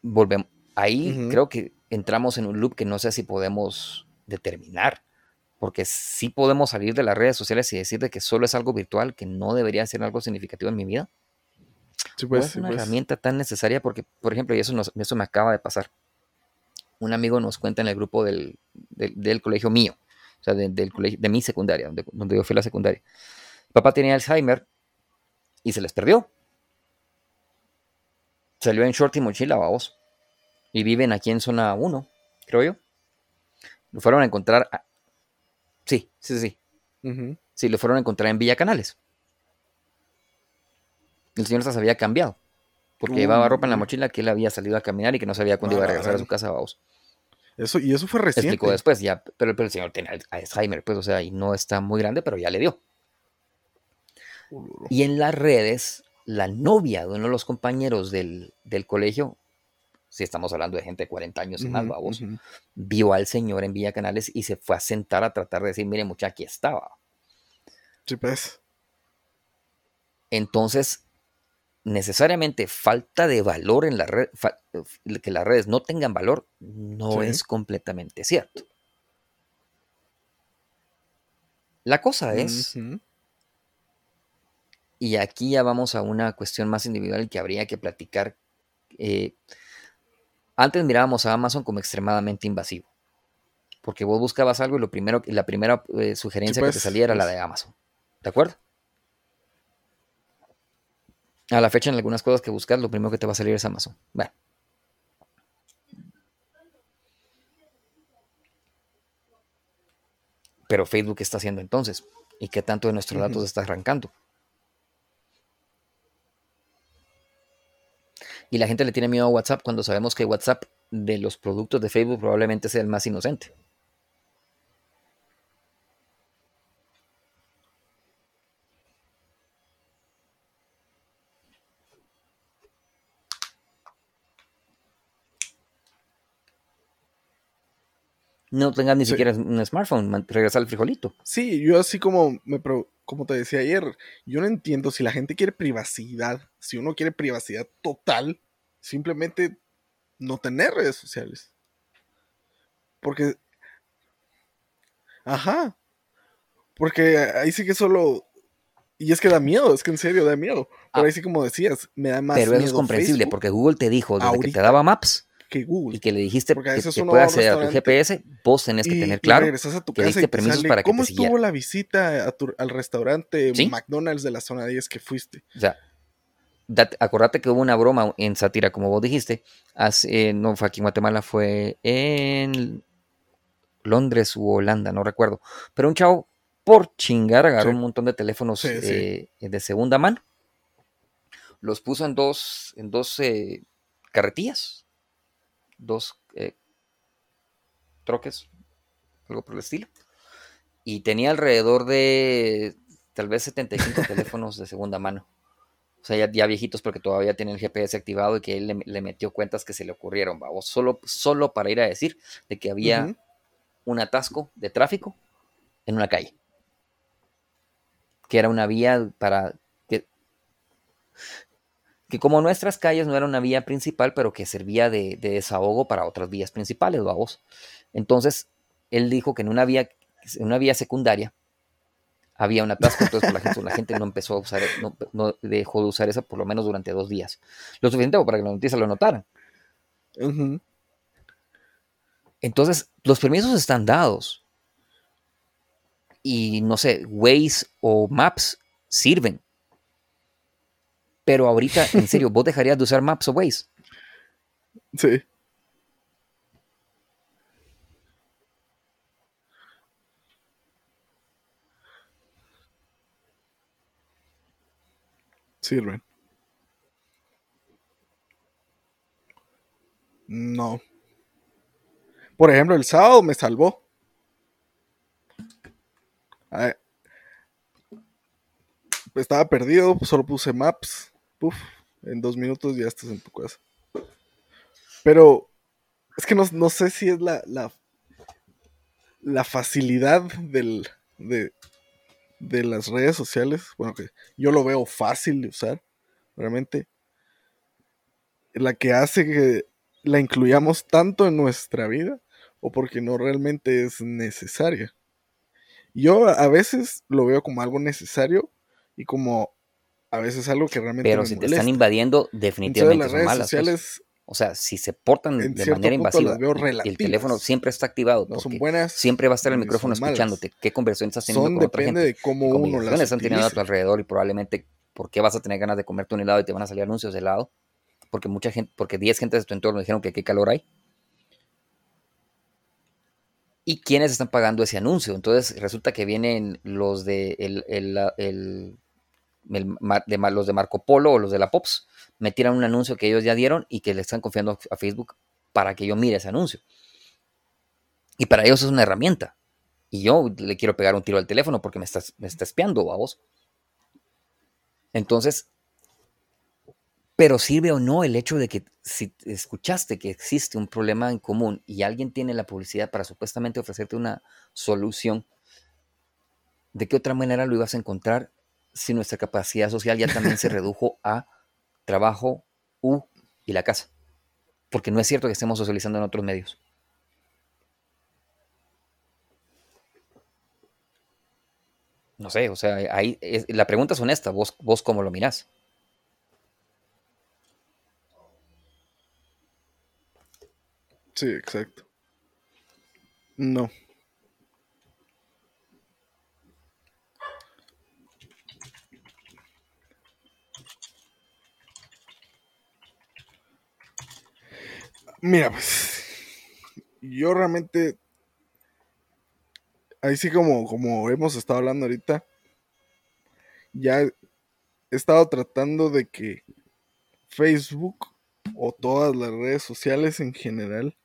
volvemos. Ahí creo que entramos en un loop que no sé si podemos determinar porque sí podemos salir de las redes sociales y decir de que solo es algo virtual, que no debería ser algo significativo en mi vida. Sí, pues, es una pues. herramienta tan necesaria porque, por ejemplo, y eso, eso me acaba de pasar. Un amigo nos cuenta en el grupo del, colegio mío, o sea, del colegio, de mi secundaria, donde, donde yo fui a la secundaria. papá tenía Alzheimer y se les perdió. Salió en short y mochila, vamos. Y viven aquí en zona 1, creo yo. Lo fueron a encontrar Sí, sí, sí. Sí, lo fueron a encontrar en Villa Canales. El señor se había cambiado. Porque llevaba ropa en la mochila que él había salido a caminar y que no sabía cuándo iba a regresar a su casa, vamos. Eso, y eso fue reciente. Explicó después, ya, pero, el señor tiene Alzheimer, pues, o sea, y no está muy grande, pero ya le dio. Y en las redes, la novia de uno de los compañeros del, del colegio si estamos hablando de gente de 40 años y más, vamos, vio al señor en Villa Canales y se fue a sentar a tratar de decir, mire muchacha, aquí estaba. Sí, pues. Entonces, necesariamente falta de valor en la red, que las redes no tengan valor, no es completamente cierto. La cosa es Y aquí ya vamos a una cuestión más individual que habría que platicar. Eh, antes mirábamos a Amazon como extremadamente invasivo. Porque vos buscabas algo y lo primero, la primera eh, sugerencia que te salía era la pues. de Amazon. ¿De acuerdo? A la fecha, en algunas cosas que buscas, lo primero que te va a salir es Amazon. Bueno. Pero Facebook, ¿qué está haciendo entonces? ¿Y qué tanto de nuestros datos está arrancando? Y la gente le tiene miedo a WhatsApp cuando sabemos que WhatsApp de los productos de Facebook probablemente sea el más inocente. No tengas ni Sí. siquiera un smartphone, man- regresa al frijolito. Sí, yo así como me pro- como te decía ayer, yo no entiendo si la gente quiere privacidad, si uno quiere privacidad total, simplemente no tener redes sociales. Porque ajá, porque ahí sí que solo y es que da miedo, es que en serio da miedo. Pero Ah. ahí sí como decías, me da más Pero eso es miedo comprensible Facebook porque Google te dijo desde que te daba Maps que Google. y que le dijiste Porque a que, veces que uno puede va a un acceder a tu GPS, vos tenés que y- tener claro a tu que diste permisos sale, para que ¿Cómo te estuvo siguiera. la visita a tu- al restaurante ¿Sí? McDonald's de la zona 10 que fuiste? O sea, date- acordate que hubo una broma en sátira, como vos dijiste, hace, no fue aquí en Guatemala, fue en Londres u Holanda, no recuerdo. Pero un chavo, por chingar, agarró Sí. un montón de teléfonos sí. eh, de segunda mano, los puso en dos, en dos eh, carretillas, dos eh, troques, algo por el estilo. Y tenía alrededor de tal vez 75 teléfonos de segunda mano. O sea, ya, ya viejitos porque todavía tienen el GPS activado y que él le, le metió cuentas que se le ocurrieron, solo, solo para ir a decir de que había un atasco de tráfico en una calle. Que era una vía para que, que como nuestras calles no era una vía principal, pero que servía de, de desahogo para otras vías principales, vamos. Entonces, él dijo que en una vía, en una vía secundaria había un atasco, entonces pues, la, gente, la gente no empezó a usar, no, no dejó de usar esa por lo menos durante dos días. Lo suficiente para que la noticia lo notaran. Entonces, los permisos están dados. Y no sé, Waze o Maps sirven. Pero ahorita, en serio, ¿vos dejarías de usar Maps o Waze? Sí. Sirven. No. Por ejemplo, el sábado me salvó. Estaba perdido, solo puse maps. Puf, en dos minutos ya estás en tu casa. Pero es que no, no sé si es la, la, la facilidad del, de, de las redes sociales. Bueno, que yo lo veo fácil de usar, realmente. La que hace que la incluyamos tanto en nuestra vida o porque no realmente es necesaria. Yo a veces lo veo como algo necesario y como a veces algo que realmente Pero me si te están invadiendo, Entonces definitivamente las son redes malas. pues. sociales O sea, si se portan de manera invasiva el teléfono siempre está activado, no son buenas. siempre va a estar el micrófono escuchándote qué conversación estás teniendo Son con otra depende gente. de cómo uno las están teniendo a tu alrededor y probablemente por qué vas a tener ganas de comerte un helado y te van a salir anuncios de helado. Porque mucha gente, porque 10 gentes de tu entorno dijeron que qué calor hay. ¿Y quiénes están pagando ese anuncio? Entonces resulta que vienen los de el, el- la- el- los de Marco Polo o los de la Pops, me tiran un anuncio que ellos ya dieron y que le están confiando a Facebook para que yo mire ese anuncio. Y para ellos es una herramienta. Y yo le quiero pegar un tiro al teléfono porque me está, me está espiando a vos. Entonces, pero sirve o no el hecho de que si escuchaste que existe un problema en común y alguien tiene la publicidad para supuestamente ofrecerte una solución, ¿de qué otra manera lo ibas a encontrar si nuestra capacidad social ya también se redujo a trabajo, U y la casa? Porque no es cierto que estemos socializando en otros medios. No sé, o sea, ahí la pregunta es honesta, vos, vos cómo lo mirás. Sí, exacto. No. Mira, pues yo realmente, ahí sí como, como hemos estado hablando ahorita, ya he estado tratando de que Facebook o todas las redes sociales en general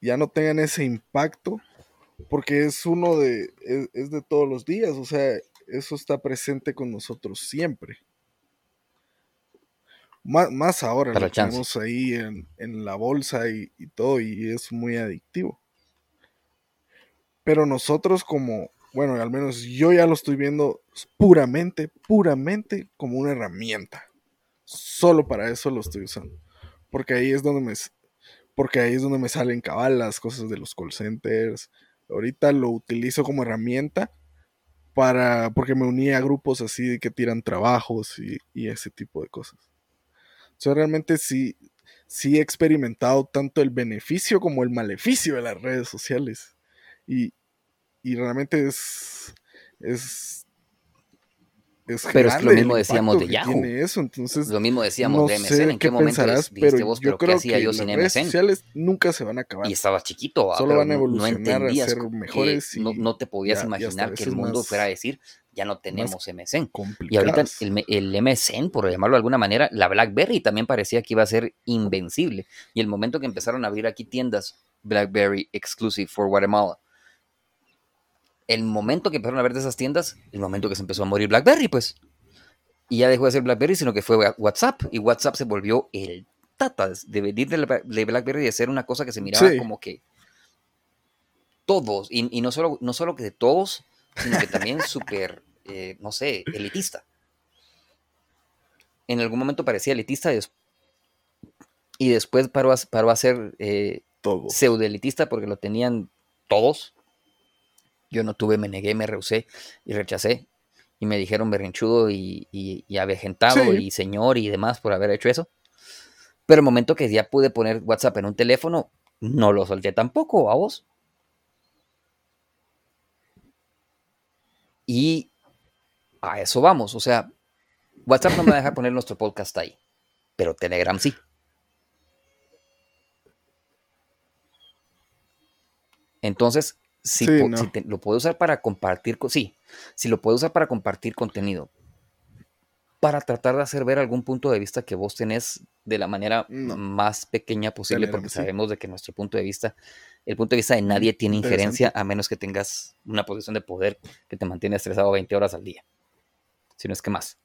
ya no tengan ese impacto porque es uno de, es, de todos los días, o sea, eso está presente con nosotros siempre. Más, ahora lo tenemos ahí en, la bolsa y, y, todo, y es muy adictivo. Pero nosotros como, bueno, al menos yo ya lo estoy viendo puramente, puramente como una herramienta. Solo para eso lo estoy usando. Porque ahí es donde me, porque ahí es donde me salen cabal las cosas de los call centers. Ahorita lo utilizo como herramienta para, porque me uní a grupos así que tiran trabajos y, y ese tipo de cosas. Yo realmente sí, sí he experimentado tanto el beneficio como el maleficio de las redes sociales. Y, y realmente es, es pero es lo mismo decíamos de Yahoo. Eso, entonces, lo mismo decíamos de MSN. ¿En qué, momento pero vos, yo creo hacía que yo sin redes sociales nunca se van a acabar. Y estabas chiquito, solo van a evolucionar no a ser mejores. Y no, te podías imaginar que el mundo fuera a decir, ya no tenemos MSN. Y ahorita el, el, MSN, por llamarlo de alguna manera, la BlackBerry también parecía que iba a ser invencible. Y el momento que empezaron a abrir aquí tiendas BlackBerry Exclusive for Guatemala, el momento que empezaron a ver de esas tiendas, el momento que se empezó a morir BlackBerry, pues. Y ya dejó de ser BlackBerry, sino que fue WhatsApp. Y WhatsApp se volvió el tata de venir de BlackBerry y de ser una cosa que se miraba como que todos, y, no, solo, no solo que de todos, sino que también súper, eh, no sé, elitista. En algún momento parecía elitista y, después paró a, paró a ser eh, pseudo elitista porque lo tenían todos yo no tuve, me negué, me rehusé y rechacé. Y me dijeron berrinchudo y, y, y avejentado y señor y demás por haber hecho eso. Pero el momento que ya pude poner WhatsApp en un teléfono, no lo solté tampoco, a vos. Y a eso vamos. O sea, WhatsApp no me deja poner nuestro podcast ahí, pero Telegram sí. Entonces, si, lo puedo usar para compartir, sí, si lo puedo usar para compartir contenido, para tratar de hacer ver algún punto de vista que vos tenés de la manera más pequeña posible, porque sabemos de que nuestro punto de vista, el punto de vista de nadie tiene injerencia a menos que tengas una posición de poder que te mantiene estresado 20 horas al día, si no es que más.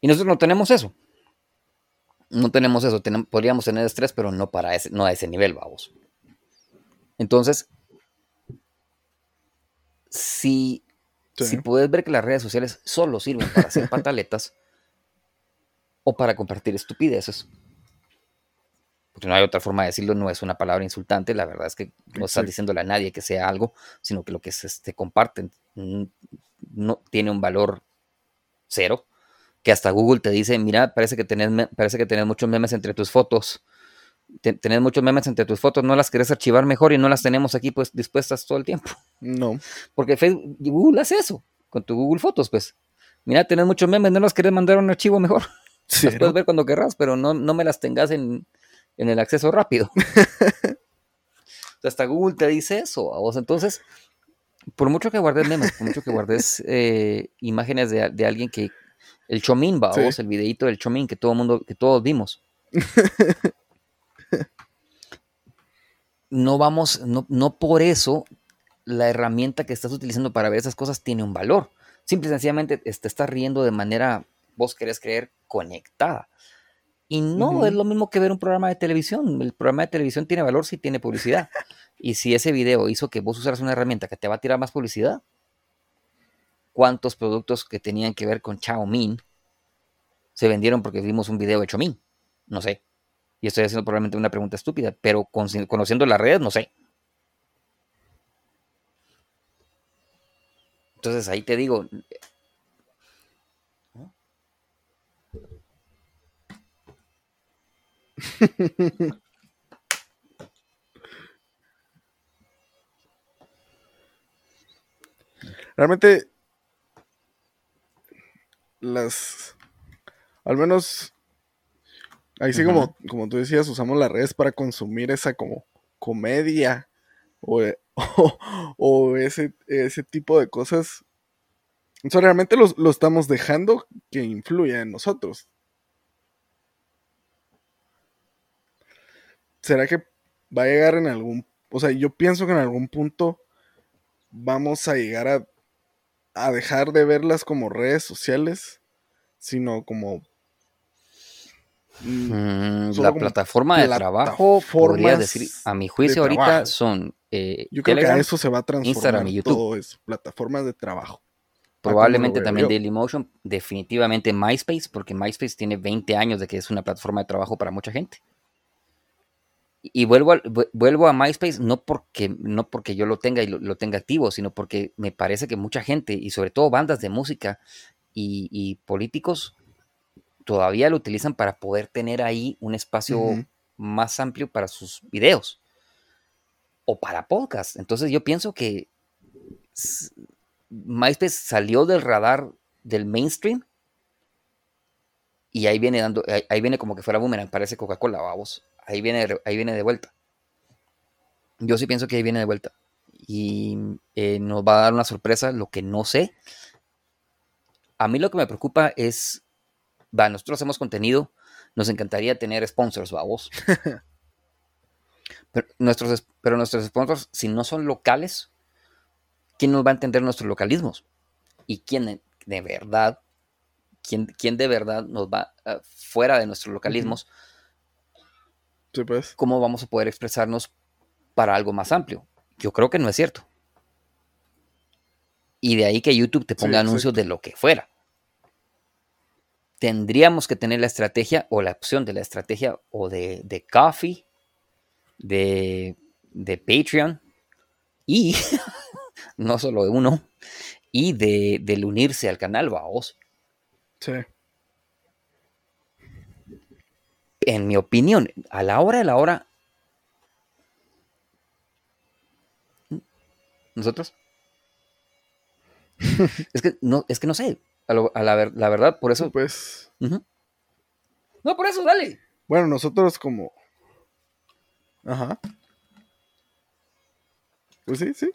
Y nosotros no tenemos eso. No tenemos eso. podríamos tener estrés, pero no, para ese, no a ese nivel, vamos. Entonces, si, si puedes ver que las redes sociales solo sirven para hacer pantaletas o para compartir estupideces, porque no hay otra forma de decirlo, no es una palabra insultante, la verdad es que no estás diciéndole a nadie que sea algo, sino que lo que se comparten no tiene un valor cero, que hasta Google te dice, mira, parece que tenés, parece que tenés muchos memes entre tus fotos, tenés muchos memes entre tus fotos, no las querés archivar mejor y no las tenemos aquí pues dispuestas todo el tiempo. No. Porque Facebook, Google hace eso con tu Google Fotos, pues. Mira, tenés muchos memes, no las querés mandar a un archivo mejor. las puedes ver cuando querrás, pero no, no me las tengas en, el acceso rápido. hasta Google te dice eso a vos. Entonces, por mucho que guardes memes, por mucho que guardes eh, imágenes de, alguien que. El Chomín, va, vos, el videito del Chomín que todo mundo, que todos vimos. no vamos, no, no por eso la herramienta que estás utilizando para ver esas cosas tiene un valor. Simple y sencillamente te estás riendo de manera, vos querés creer, conectada. Y no es lo mismo que ver un programa de televisión. El programa de televisión tiene valor si tiene publicidad. Y si ese video hizo que vos usaras una herramienta que te va a tirar más publicidad, ¿cuántos productos que tenían que ver con Chao Min se vendieron porque vimos un video de Min? No sé. Y estoy haciendo probablemente una pregunta estúpida, pero conociendo las redes, no sé. Entonces ahí te digo, Realmente, las, al menos, ahí sí como, como tú decías, usamos las redes para consumir esa como comedia o, o, ese, ese tipo de cosas. O realmente lo, lo estamos dejando que influya en nosotros. ¿Será que va a llegar en algún... O sea, yo pienso que en algún punto vamos a llegar a, a dejar de verlas como redes sociales, sino como mm, la plataforma de trabajo, podría decir, a mi juicio ahorita son eh, Yo creo que a eso se va a transformar Instagram y YouTube. todo eso, plataformas de trabajo. Probablemente también Dailymotion, definitivamente MySpace, porque MySpace tiene 20 años de que es una plataforma de trabajo para mucha gente y vuelvo a, vuelvo a MySpace no porque, no porque yo lo tenga y lo, tenga activo, sino porque me parece que mucha gente, y sobre todo bandas de música y, políticos, todavía lo utilizan para poder tener ahí un espacio más amplio para sus videos o para podcast. Entonces yo pienso que MySpace salió del radar del mainstream y ahí viene dando, ahí, viene como que fuera boomerang, parece Coca-Cola, vamos ahí viene, ahí viene de vuelta. Yo sí pienso que ahí viene de vuelta. Y eh, nos va a dar una sorpresa, lo que no sé. A mí lo que me preocupa es, va, nosotros hacemos contenido, nos encantaría tener sponsors, vamos. pero, nuestros, pero nuestros sponsors, si no son locales, ¿quién nos va a entender nuestros localismos? ¿Y quién de verdad, quién, quién de verdad nos va eh, fuera de nuestros localismos? Pues. ¿cómo vamos a poder expresarnos para algo más amplio? Yo creo que no es cierto. Y de ahí que YouTube te ponga anuncios de lo que fuera. Tendríamos que tener la estrategia o la opción de la estrategia o de, de Coffee, de, de Patreon y no solo de uno, y de, del unirse al canal, vamos. Sí en mi opinión, a la hora de la hora, nosotros. es que no, es que no sé. A, la, verdad, por eso. Pues. No, por eso, dale. Bueno, nosotros como. Ajá. Pues sí, sí.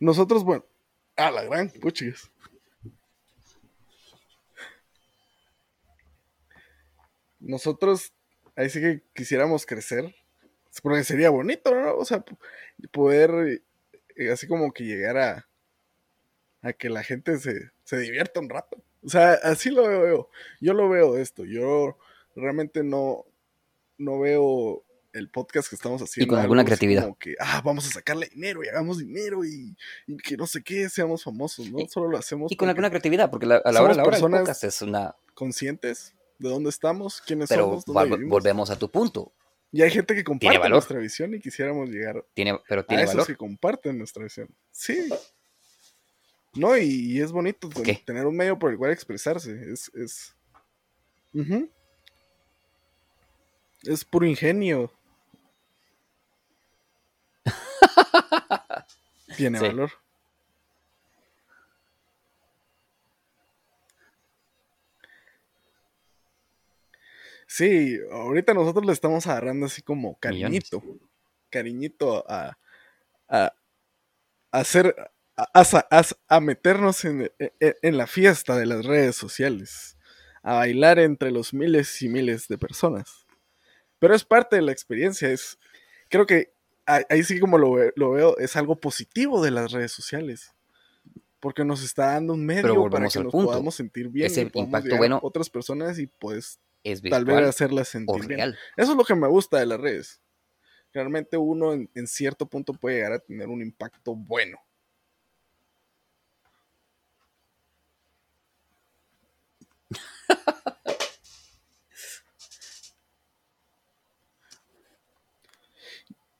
Nosotros, bueno. A la gran, puchis. Nosotros ahí sí que quisiéramos crecer, porque sería bonito, ¿no? O sea, poder eh, así como que llegar a, a que la gente se, se divierta un rato. O sea, así lo veo. Yo lo veo esto. Yo realmente no, no veo el podcast que estamos haciendo. Y con alguna creatividad. Como que, ah, vamos a sacarle dinero y hagamos dinero y, que no sé qué, seamos famosos, ¿no? Solo lo hacemos. Y con alguna creatividad, porque a la hora, la hora el podcast es una. Conscientes de dónde estamos, quiénes pero somos. volvemos a tu punto. Y hay gente que comparte nuestra visión y quisiéramos llegar tiene, pero tiene a esos que comparten nuestra visión. Sí. No, y, es bonito tener un medio por el cual expresarse. Es. Es, es puro ingenio. tiene valor. Sí, ahorita nosotros le estamos agarrando así como cariñito. Cariñito a, a, hacer, a, a, meternos en, e, e, en, la fiesta de las redes sociales. A bailar entre los miles y miles de personas. Pero es parte de la experiencia. Es, creo que ahí sí como lo, lo veo, es algo positivo de las redes sociales porque nos está dando un medio para que nos podamos sentir bien ese impacto bueno otras personas y pues es tal vez hacerlas sentir bien. Eso es lo que me gusta de las redes. Realmente uno en, cierto punto puede llegar a tener un impacto bueno.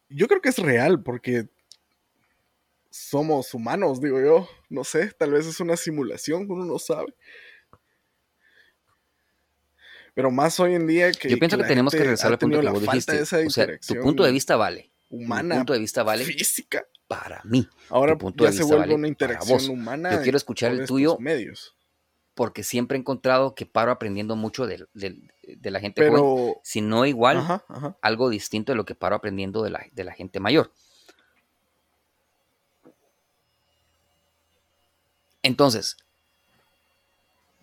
Yo creo que es real porque somos humanos, digo yo. No sé, tal vez es una simulación, uno no sabe. Pero más hoy en día que. Yo pienso que, tenemos que regresar al punto que vos dijiste. O sea, tu punto de vista vale. Humana. Tu punto de vista vale. Física. Para mí. Ahora tu punto ya de se vista vuelve vale una interacción humana. Yo quiero escuchar el tuyo medios. porque siempre he encontrado que paro aprendiendo mucho de, de- de la gente joven. Pero. Si no igual, Ajá, ajá. algo distinto de lo que paro aprendiendo de la, de la gente mayor. Entonces,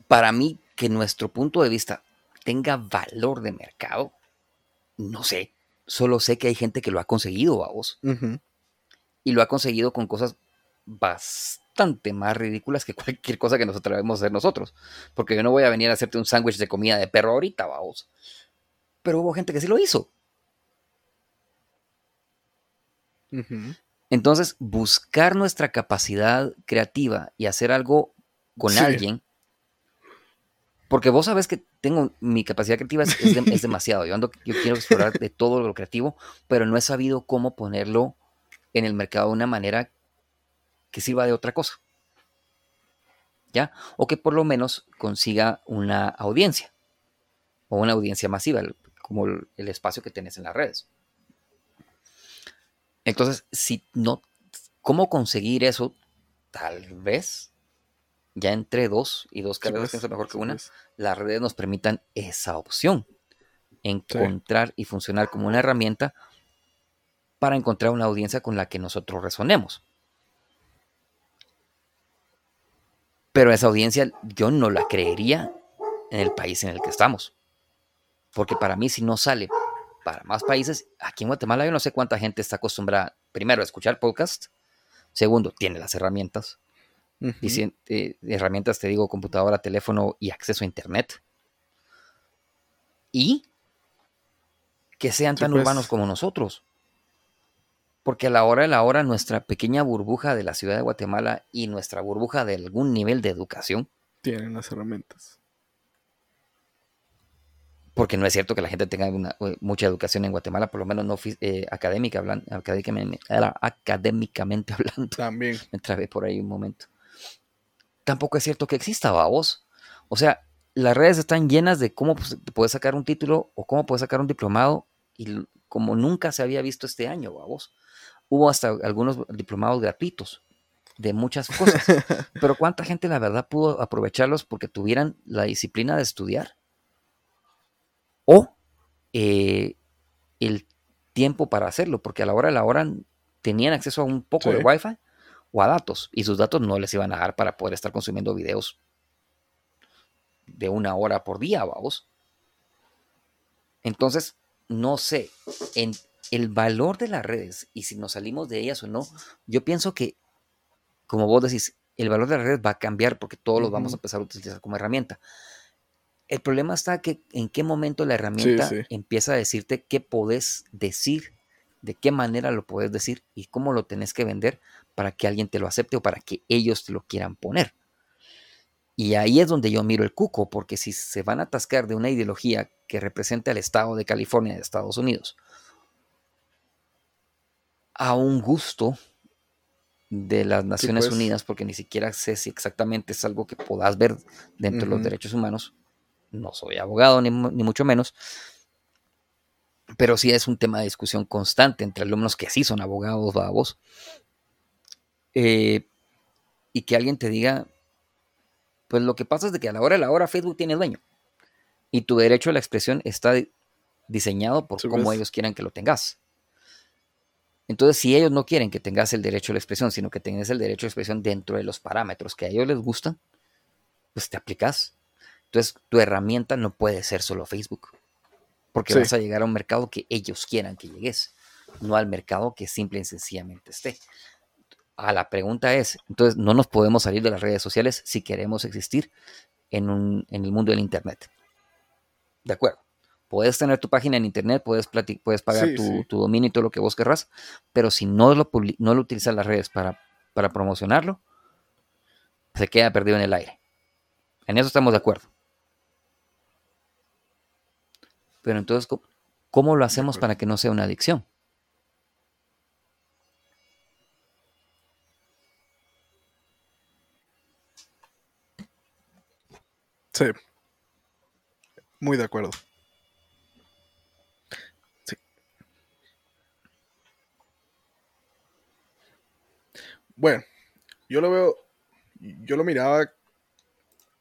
para mí que nuestro punto de vista tenga valor de mercado, no sé. Solo sé que hay gente que lo ha conseguido, vos. Ujú. Y lo ha conseguido con cosas bastante más ridículas que cualquier cosa que nos atrevemos a hacer nosotros. Porque yo no voy a venir a hacerte un sándwich de comida de perro ahorita, vamos. Pero hubo gente que sí lo hizo. Entonces, buscar nuestra capacidad creativa y hacer algo con Sí. alguien. Porque vos sabés que tengo mi capacidad creativa es, es de- es demasiado. Yo, ando, yo quiero explorar de todo lo creativo, pero no he sabido cómo ponerlo en el mercado de una manera que sirva de otra cosa. ¿Ya? O que por lo menos consiga una audiencia. O una audiencia masiva, como el espacio que tenés en las redes. Entonces, si no, ¿cómo conseguir eso? Tal vez ya entre dos y dos Sí, carreras pues, pienso mejor que una, pues. las redes nos permitan esa opción. Encontrar y funcionar como una herramienta para encontrar una audiencia con la que nosotros resonemos. Pero esa audiencia yo no la creería en el país en el que estamos. Porque para mí si no sale para más países, aquí en Guatemala yo no sé cuánta gente está acostumbrada, primero, a escuchar podcast, segundo, tiene las herramientas, Dicien- eh, herramientas, te digo, computadora, teléfono y acceso a internet. Y que sean Sí, tan pues. urbanos como nosotros. Porque a la hora de la hora, nuestra pequeña burbuja de la ciudad de Guatemala y nuestra burbuja de algún nivel de educación, Tienen las herramientas. porque no es cierto que la gente tenga una- eh, mucha educación en Guatemala, por lo menos no eh, académica, académicamente, académicamente hablando. También. me trabé por ahí un momento. Tampoco es cierto que exista, vos. O sea, las redes están llenas de cómo pues, puedes sacar un título o cómo puedes sacar un diplomado y como nunca se había visto este año, vos. Hubo hasta algunos diplomados gratuitos de muchas cosas. Pero ¿cuánta gente la verdad pudo aprovecharlos porque tuvieran la disciplina de estudiar? O eh, el tiempo para hacerlo, porque a la hora de la hora tenían acceso a un poco de Sí. Wi-Fi o a datos, y sus datos no les iban a dar para poder estar consumiendo videos de una hora por día, vamos. Entonces, no sé, en el valor de las redes y si nos salimos de ellas o no, yo pienso que, como vos decís, el valor de las redes va a cambiar porque todos los vamos a empezar a utilizar como herramienta. El problema está que en qué momento la herramienta sí. empieza a decirte qué podés decir, de qué manera lo podés decir y cómo lo tenés que vender para que alguien te lo acepte o para que ellos te lo quieran poner. Y ahí es donde yo miro el cuco, porque si se van a atascar de una ideología que represente al Estado de California de Estados Unidos a un gusto de las Naciones pues. Unidas, porque ni siquiera sé si exactamente es algo que puedas ver dentro de los derechos humanos. No soy abogado, ni, ni mucho menos. Pero sí es un tema de discusión constante entre alumnos que sí son abogados, babos. Eh, y que alguien te diga, pues lo que pasa es de que a la hora de la hora Facebook tiene dueño. Y tu derecho a la expresión está di- diseñado por Sí, cómo pues. ellos quieran que lo tengas. Entonces, si ellos no quieren que tengas el derecho a la expresión, sino que tengas el derecho a la expresión dentro de los parámetros que a ellos les gustan, pues te aplicas. Entonces, tu herramienta no puede ser solo Facebook. Porque Sí. vas a llegar a un mercado que ellos quieran que llegues, no al mercado que simple y sencillamente esté. A la pregunta es, entonces, no nos podemos salir de las redes sociales si queremos existir en, un- en el mundo del Internet. De acuerdo. Puedes tener tu página en Internet, puedes, pagar Sí, tu, sí. tu dominio y todo lo que vos querrás, pero si no lo, no lo utilizas las redes para, para promocionarlo, se queda perdido en el aire. En eso estamos de acuerdo. Pero entonces, ¿cómo, cómo lo hacemos para que no sea una adicción? Sí. Muy de acuerdo. Sí. Bueno, yo lo veo, yo lo miraba,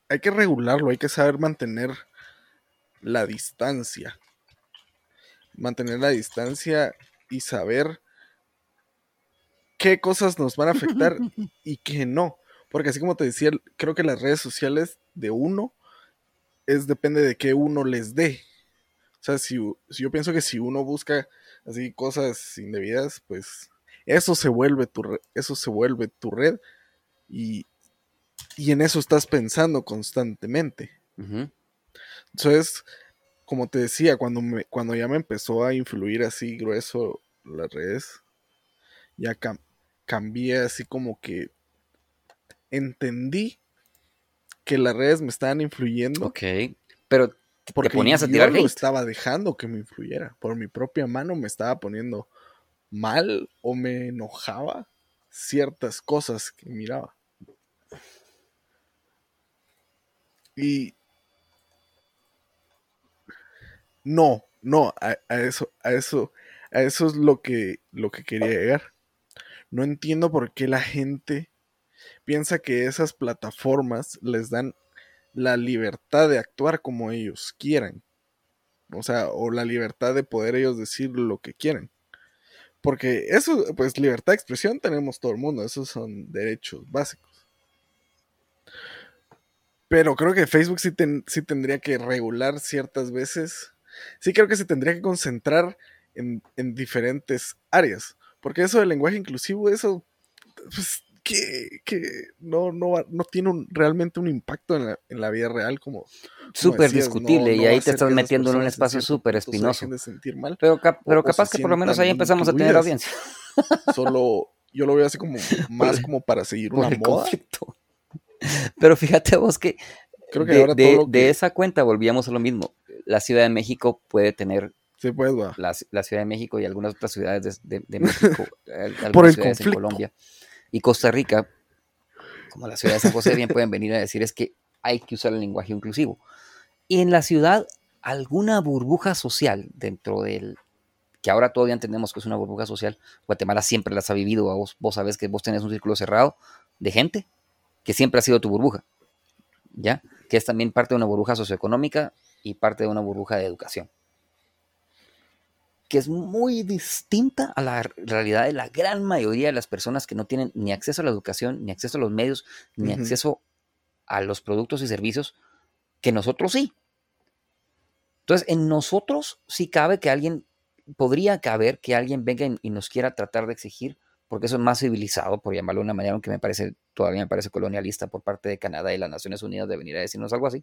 hay que regularlo, hay que saber mantener la distancia. Mantener la distancia y saber qué cosas nos van a afectar y qué no. Porque así como te decía, creo que las redes sociales de uno es depende de qué uno les dé. O sea, si, yo pienso que si uno busca así cosas indebidas, pues eso se vuelve tu, eso se vuelve tu red y, en eso estás pensando constantemente. Entonces, como te decía, cuando, me, cuando ya me empezó a influir así grueso las redes, ya cambié así como que entendí que las redes me estaban influyendo. Ok, pero porque te ponías a tirar yo estaba dejando que me influyera. Por mi propia mano me estaba poniendo mal o me enojaba ciertas cosas que miraba. Y no, no, a, eso, a eso, a eso es lo que, lo que quería llegar. No entiendo por qué la gente piensa que esas plataformas les dan la libertad de actuar como ellos quieran. O sea, o la libertad de poder ellos decir lo que quieren. Porque eso, pues libertad de expresión tenemos todo el mundo, esos son derechos básicos. Pero creo que Facebook sí, sí tendría que regular ciertas veces. Sí creo que se tendría que concentrar en, en diferentes áreas. Porque eso del lenguaje inclusivo, eso, pues, que, no, no, no tiene un, realmente un impacto en la, en la vida real como... Súper discutible y ahí te estás metiendo en un espacio súper espinoso. Pero, pero capaz que por lo menos ahí empezamos a tener audiencia. Solo yo lo veo así como más como para seguir una moda. Pero fíjate vos que, Creo que de, de, esa cuenta volvíamos a lo mismo. La Ciudad de México puede tener Sí, pues, la, la, Ciudad de México y algunas otras ciudades de, de, México, Por el ciudades en Colombia y Costa Rica, como la ciudad de San José, bien pueden venir a decir es que hay que usar el lenguaje inclusivo. Y en la ciudad, alguna burbuja social dentro del, que ahora todavía entendemos que es una burbuja social, Guatemala siempre las ha vivido, vos, vos sabés que vos tenés un círculo cerrado de gente que siempre ha sido tu burbuja, ¿ya? Que es también parte de una burbuja socioeconómica y parte de una burbuja de educación que es muy distinta a la realidad de la gran mayoría de las personas que no tienen ni acceso a la educación, ni acceso a los medios, ni acceso a los productos y servicios que nosotros sí. Entonces, en nosotros sí cabe que alguien, podría caber que alguien venga y nos quiera tratar de exigir, porque eso es más civilizado, por llamarlo de una manera, aunque me parece, todavía me parece colonialista por parte de Canadá y las Naciones Unidas de venir a decirnos algo así.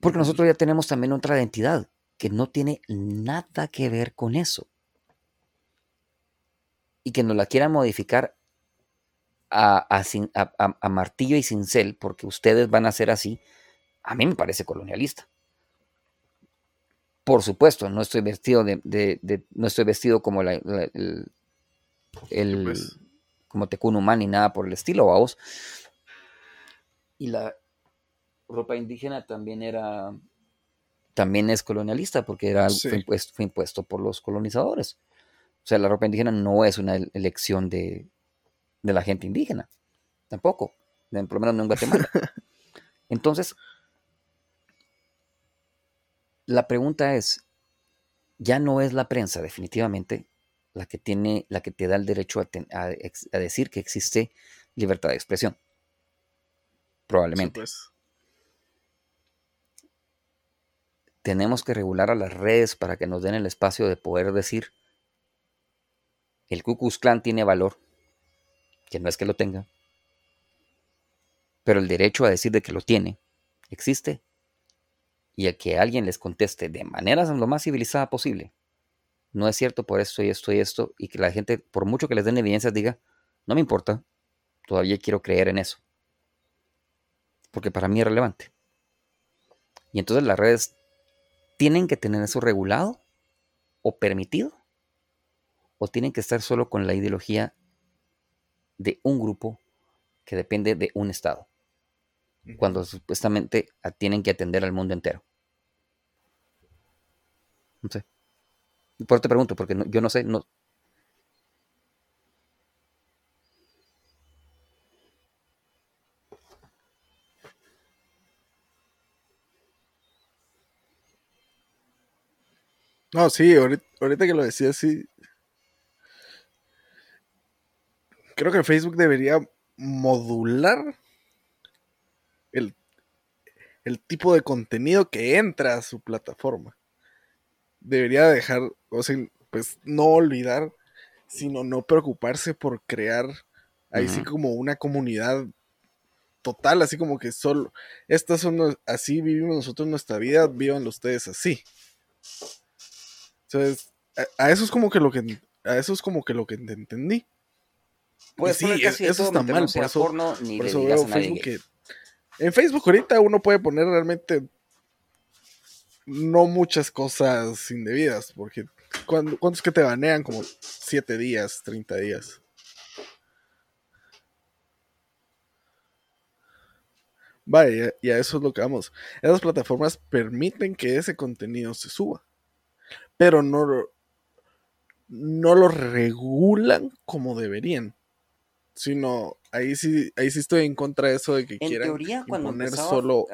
Porque nosotros ya tenemos también otra identidad que no tiene nada que ver con eso. Y que nos la quieran modificar a, martillo y cincel, porque ustedes van a ser así, a mí me parece colonialista. Por supuesto, no estoy vestido de, no estoy vestido como el, el pues. como Tecunumán ni nada por el estilo, vamos. Y la ropa indígena también era también es colonialista porque era, fue, impuesto, por los colonizadores. O sea, la ropa indígena no es una elección de, la gente indígena, tampoco, por lo menos no en Guatemala. Entonces, la pregunta es, ya no es la prensa definitivamente la que tiene, la que te da el derecho a, decir que existe libertad de expresión. Probablemente. Pues. Tenemos que regular a las redes para que nos den el espacio de poder decir, el Ku Klux Klan tiene valor, que no es que lo tenga, pero el derecho a decir de que lo tiene existe y el que alguien les conteste de manera lo más civilizada posible, no es cierto por esto y esto y esto, y que la gente, por mucho que les den evidencias, diga, no me importa, todavía quiero creer en eso, porque para mí es relevante. Y entonces las redes ¿Tienen que tener eso regulado o permitido? ¿O tienen que estar solo con la ideología de un grupo que depende de un Estado? cuando supuestamente tienen que atender al mundo entero. No sé. Por eso te pregunto, porque yo no sé, no, No, sí, ahorita, que lo decía, sí. Creo que Facebook debería modular el, el tipo de contenido que entra a su plataforma. Debería dejar, o sea, pues no olvidar, sino no preocuparse por crear ahí sí como una comunidad total, así como que solo, estas son, así vivimos nosotros nuestra vida, vivan ustedes así. Entonces, a, eso es como que lo que a eso es como que lo que entendí. Pues sí, eso está mal, por eso, por eso veo Facebook que, en Facebook ahorita uno puede poner realmente no muchas cosas indebidas, porque ¿cuántos que te banean? Como 7 días, 30 días. Vaya, y a eso es lo que vamos. Esas plataformas permiten que ese contenido se suba pero no, no lo regulan como deberían. Sino, ahí sí, ahí sí estoy en contra de eso de que quieran teoría, cuando imponer solo,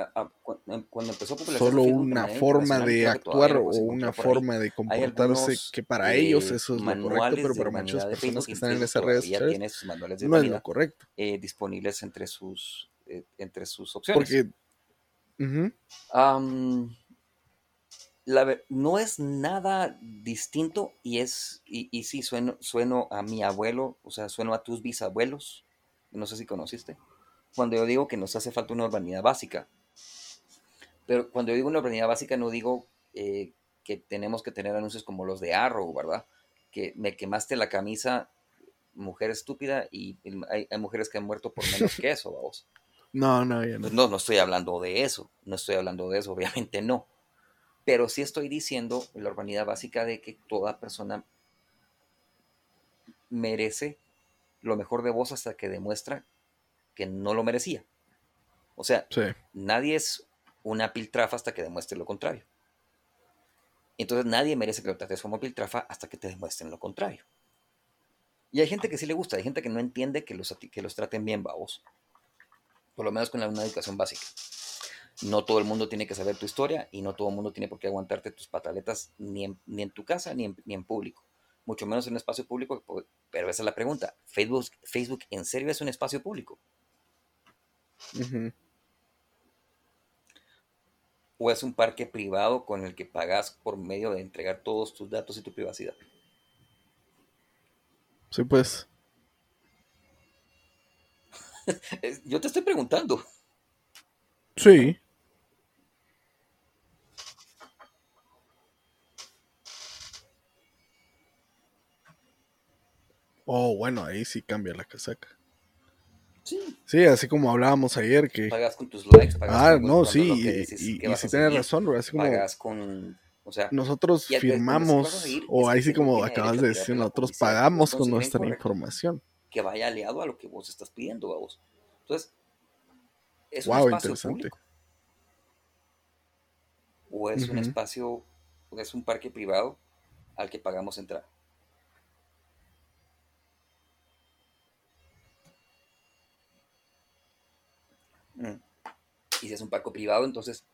cuando empezó solo una forma de actuar o una forma de comportarse que para ellos eso es lo correcto, pero para muchas personas que están en esas redes sociales no es lo correcto. Eh, disponibles entre sus, eh, entre sus opciones. Porque... Uh no es nada distinto y es, y, y sí, sueno, sueno a mi abuelo, o sea, sueno a tus bisabuelos, no sé si conociste, cuando yo digo que nos hace falta una urbanidad básica. Pero cuando yo digo una urbanidad básica no digo eh, que tenemos que tener anuncios como los de Arrow, ¿verdad? Que me quemaste la camisa, mujer estúpida, y hay, mujeres que han muerto por menos que eso, vamos. No, no, no. No, no estoy hablando de eso, no estoy hablando de eso, obviamente no pero sí estoy diciendo la urbanidad básica de que toda persona merece lo mejor de vos hasta que demuestra que no lo merecía. O sea, nadie es una piltrafa hasta que demuestre lo contrario. Entonces nadie merece que lo trates como piltrafa hasta que te demuestren lo contrario. Y hay gente que sí le gusta, hay gente que no entiende que los, que los traten bien, babos. Por lo menos con una educación básica no todo el mundo tiene que saber tu historia y no todo el mundo tiene por qué aguantarte tus pataletas ni en, ni en tu casa ni en, ni en, público. Mucho menos en un espacio público, pero esa es la pregunta. ¿Facebook, Facebook en serio es un espacio público? ¿O es un parque privado con el que pagas por medio de entregar todos tus datos y tu privacidad? Sí, pues. Yo te estoy preguntando. Sí. Oh, bueno, ahí sí cambia la casaca. Sí. Sí, así como hablábamos ayer que... Pagas con tus likes, pagas Ah, no, sí, y, si tienes razón, así como... Pagas con... O sea, nosotros firmamos, o ahí sí como acabas de decir, nosotros pagamos con nuestra información. Que vaya aliado a lo que vos estás pidiendo, vos. Entonces, es un espacio público. O es un espacio, o es un parque privado al que pagamos entrar. Y si es un parque privado, entonces...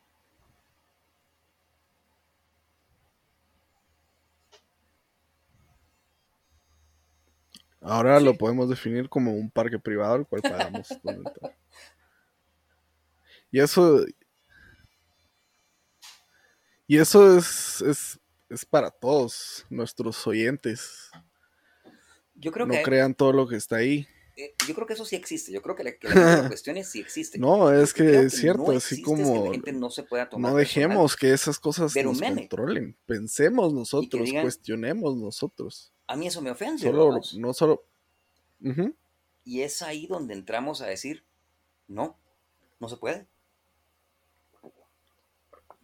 Ahora lo podemos definir como un parque privado al cual pagamos. y eso... Y eso es, es, es para todos nuestros oyentes. Yo creo no crean todo lo que está ahí. Eh, yo creo que eso sí existe. Yo creo que la, que la cuestión es sí existe. No, es que es cierto, así como. no, dejemos que esas cosas nos controlen. Pensemos nosotros, cuestionemos nosotros. A mí eso me ofende. Solo, no solo. Y es ahí donde entramos a decir: no, no se puede.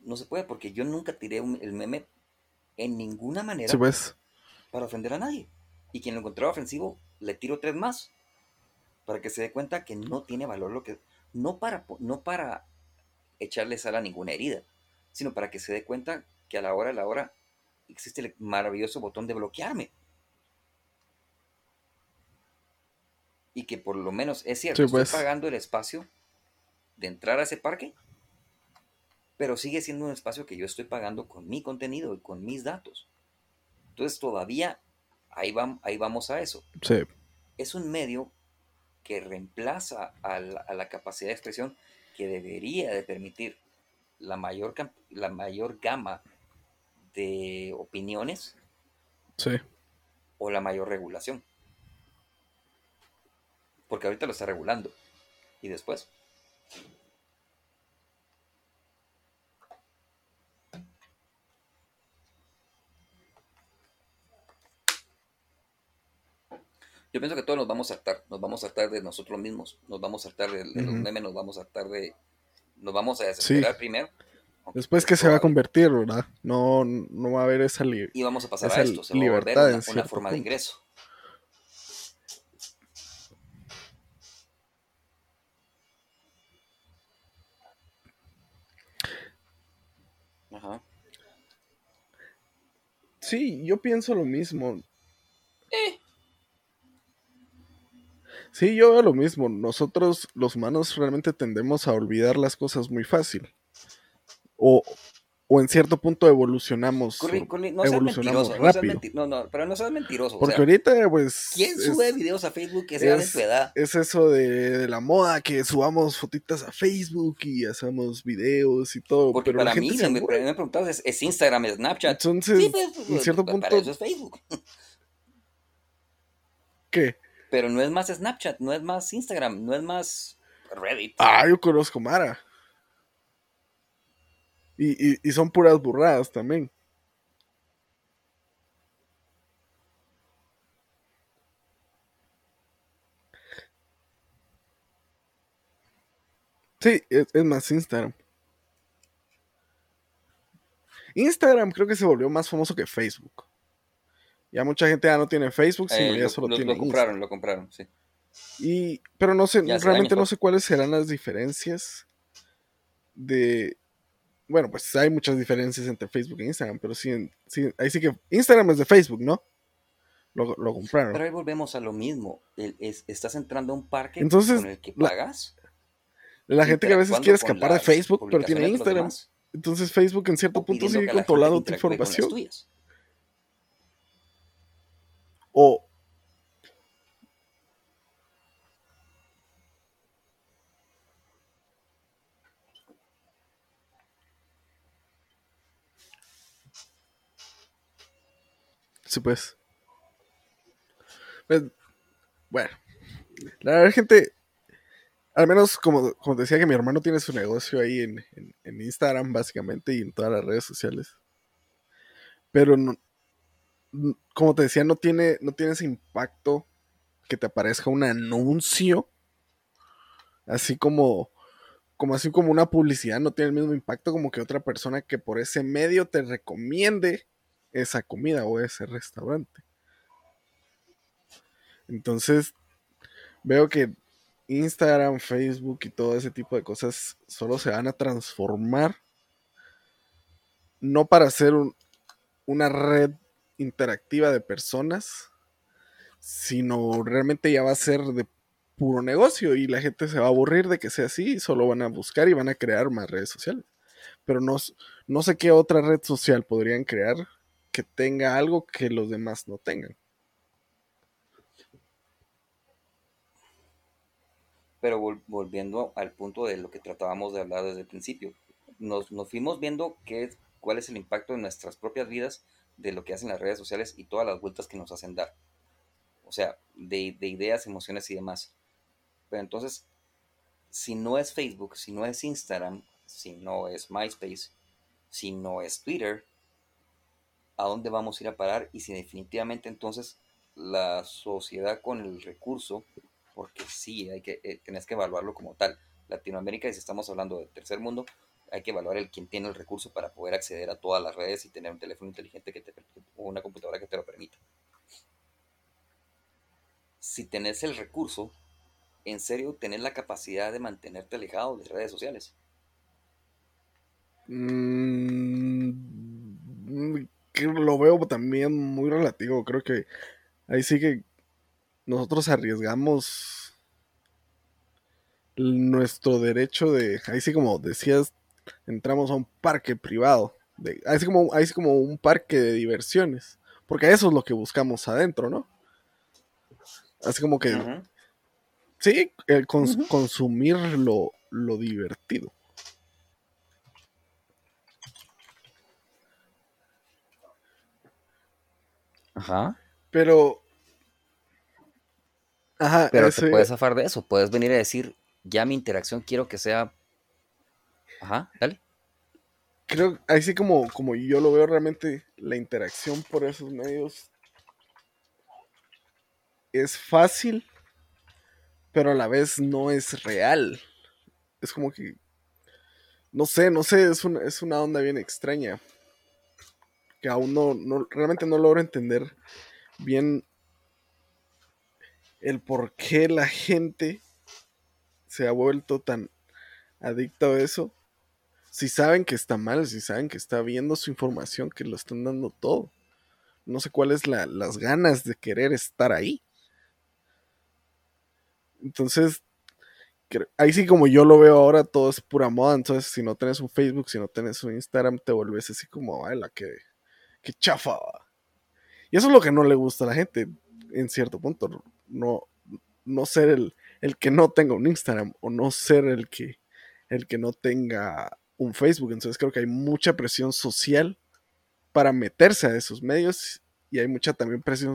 No se puede, porque yo nunca tiré el meme en ninguna manera pues. para ofender a nadie. Y quien lo encontraba ofensivo, le tiro tres más para que se dé cuenta que no tiene valor lo que... no para, no para echarle sal a ninguna herida, sino para que se dé cuenta que a la hora de la hora existe el maravilloso botón de bloquearme. Y que por lo menos es cierto, estoy pues. pagando el espacio de entrar a ese parque, pero sigue siendo un espacio que yo estoy pagando con mi contenido y con mis datos. Entonces todavía ahí, ahí vamos a eso. Es un medio que reemplaza a la, capacidad de expresión que debería de permitir la mayor, la mayor gama de opiniones o la mayor regulación. Porque ahorita lo está regulando. ¿Y después? Yo pienso que todos nos vamos a hartar, nos vamos a hartar de nosotros mismos, nos vamos a hartar de, los memes, nos vamos a hartar de, nos vamos a desesperar primero. Después que se va a convertir, ¿verdad? No, no va a haber esa libertad. Y vamos a pasar a esto, se va a volver una, una forma de ingreso. Ajá. Sí, yo pienso lo mismo. Eh. Sí, yo veo lo mismo. Nosotros, los humanos, realmente tendemos a olvidar las cosas muy fácil. O, o en cierto punto evolucionamos. no evolucionamos rápido. No, no, pero no seas mentiroso. Porque ahorita, pues. ¿Quién sube videos a Facebook que sea de tu edad? Es eso de, la moda, que subamos fotitas a Facebook y hacemos videos y todo. Porque para mí, me, me preguntado, ¿es, ¿es, Instagram, es Snapchat? Entonces, pues, en cierto punto. Para eso es Facebook. ¿Qué? Pero no es más Snapchat, no es más Instagram, no es más Reddit. Ah, yo conozco Mara. Y, y, son puras burradas también. Sí, es, es, más Instagram. Instagram creo que se volvió más famoso que Facebook. Ya mucha gente ya no tiene Facebook, sino eh, ya solo tiene lo compraron, lo compraron, sí. Y, pero no sé, realmente no sé cuáles serán las diferencias de... Bueno, pues hay muchas diferencias entre Facebook e Instagram, pero sí, sí ahí sí que Instagram es de Facebook, ¿no? Lo, compraron. Pero ahí volvemos a lo mismo. estás entrando a un parque con el que pagas. La, gente que a veces quiere escapar de Facebook, pero tiene Instagram. Entonces Facebook en cierto punto sigue controlando tu información. O Sí, pues. pues. Bueno. La verdad, gente. Al menos, como, como decía, que mi hermano tiene su negocio ahí en, en Instagram, básicamente, y en todas las redes sociales. Pero no, como te decía, no tiene, no tiene ese impacto que te aparezca un anuncio. Así como, como así como una publicidad no tiene el mismo impacto como que otra persona que por ese medio te recomiende esa comida o ese restaurante. Entonces, veo que Instagram, Facebook y todo ese tipo de cosas solo se van a transformar no para ser una red interactiva de personas, sino realmente ya va a ser de puro negocio y la gente se va a aburrir de que sea así y solo van a buscar y van a crear más redes sociales. Pero no, no sé qué otra red social podrían crear que tenga algo que los demás no tengan. Pero volviendo al punto de lo que tratábamos de hablar desde el principio, nos, nos fuimos viendo qué, cuál es el impacto en nuestras propias vidas de lo que hacen las redes sociales y todas las vueltas que nos hacen dar. O sea, de, ideas, emociones y demás. Pero entonces, si no es Facebook, si no es Instagram, si no es MySpace, si no es Twitter, ¿a dónde vamos a ir a parar? Y si definitivamente entonces la sociedad con el recurso, porque sí, hay que, eh, tenés que evaluarlo como tal. Latinoamérica, y si estamos hablando del tercer mundo, hay que evaluar el quien tiene el recurso para poder acceder a todas las redes y tener un teléfono inteligente que te, o una computadora que te lo permita. Si tenés el recurso, en serio tener la capacidad de mantenerte alejado de redes sociales? Mm, lo veo también muy relativo. Creo que ahí sí que nosotros arriesgamos nuestro derecho de, ahí sí como decías, entramos a un parque privado, de, ahí, sí como, sí como un parque de diversiones, porque eso es lo que buscamos adentro, ¿no? Así como que, sí, el consumir lo, lo divertido. Ajá. Pero pero te puedes zafar de eso. Puedes venir a decir, ya mi interacción quiero que sea. Ajá, dale. Creo, ahí sí como, como yo lo veo realmente, la interacción por esos medios es fácil, pero a la vez no es real. Es como que. No sé, no sé, es una, es una onda bien extraña. Que aún no, no realmente no logro entender bien el por qué la gente se ha vuelto tan adicta a eso. Si saben que está mal, si saben que está viendo su información, que lo están dando todo. No sé cuáles la, las ganas de querer estar ahí. Entonces, ahí sí como yo lo veo ahora, todo es pura moda. Entonces, si no tienes un Facebook, si no tienes un Instagram, te vuelves así como, ay, la que, que chafa. Y eso es lo que no le gusta a la gente, en cierto punto no, no ser el, el que no tenga un Instagram o no ser el que, el que no tenga un Facebook. Entonces creo que hay mucha presión social para meterse a esos medios y hay mucha también presión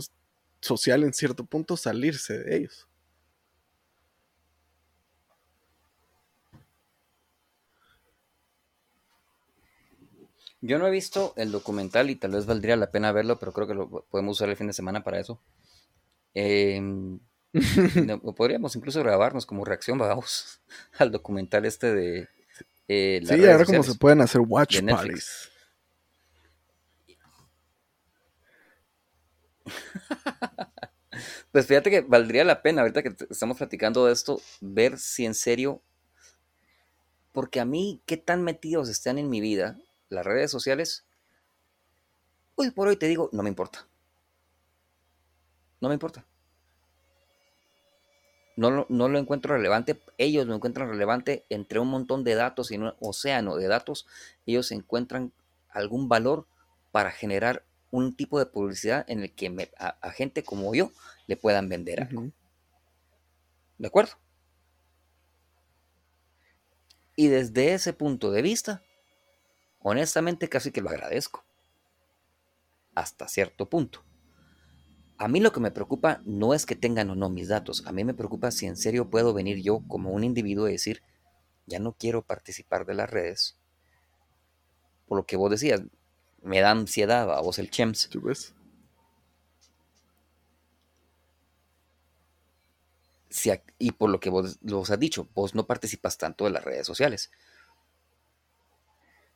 social en cierto punto salirse de ellos. Yo no he visto el documental y tal vez valdría la pena verlo, pero creo que lo podemos usar el fin de semana para eso. Em, podríamos incluso grabarnos como reacción, vamos, al documental este de... Eh, sí, ahora como se pueden hacer watch parties. pues fíjate que valdría la pena, ahorita que estamos platicando de esto, ver si en serio, porque a mí, qué tan metidos están en mi vida las redes sociales, hoy por hoy te digo, no me importa. No me importa. No, no, lo encuentro relevante. Ellos lo encuentran relevante entre un montón de datos y un océano de datos. Ellos encuentran algún valor para generar un tipo de publicidad en el que a, gente como yo le puedan vender algo. ¿De acuerdo? Y desde ese punto de vista, honestamente casi que lo agradezco. Hasta cierto punto. A mí lo que me preocupa no es que tengan o no mis datos, a mí me preocupa si en serio puedo venir yo como un individuo y decir, ya no quiero participar de las redes. Por lo que vos decías, me da ansiedad a vos el chems. ¿Tú ves? y por lo que vos, vos has dicho, vos no participas tanto de las redes sociales.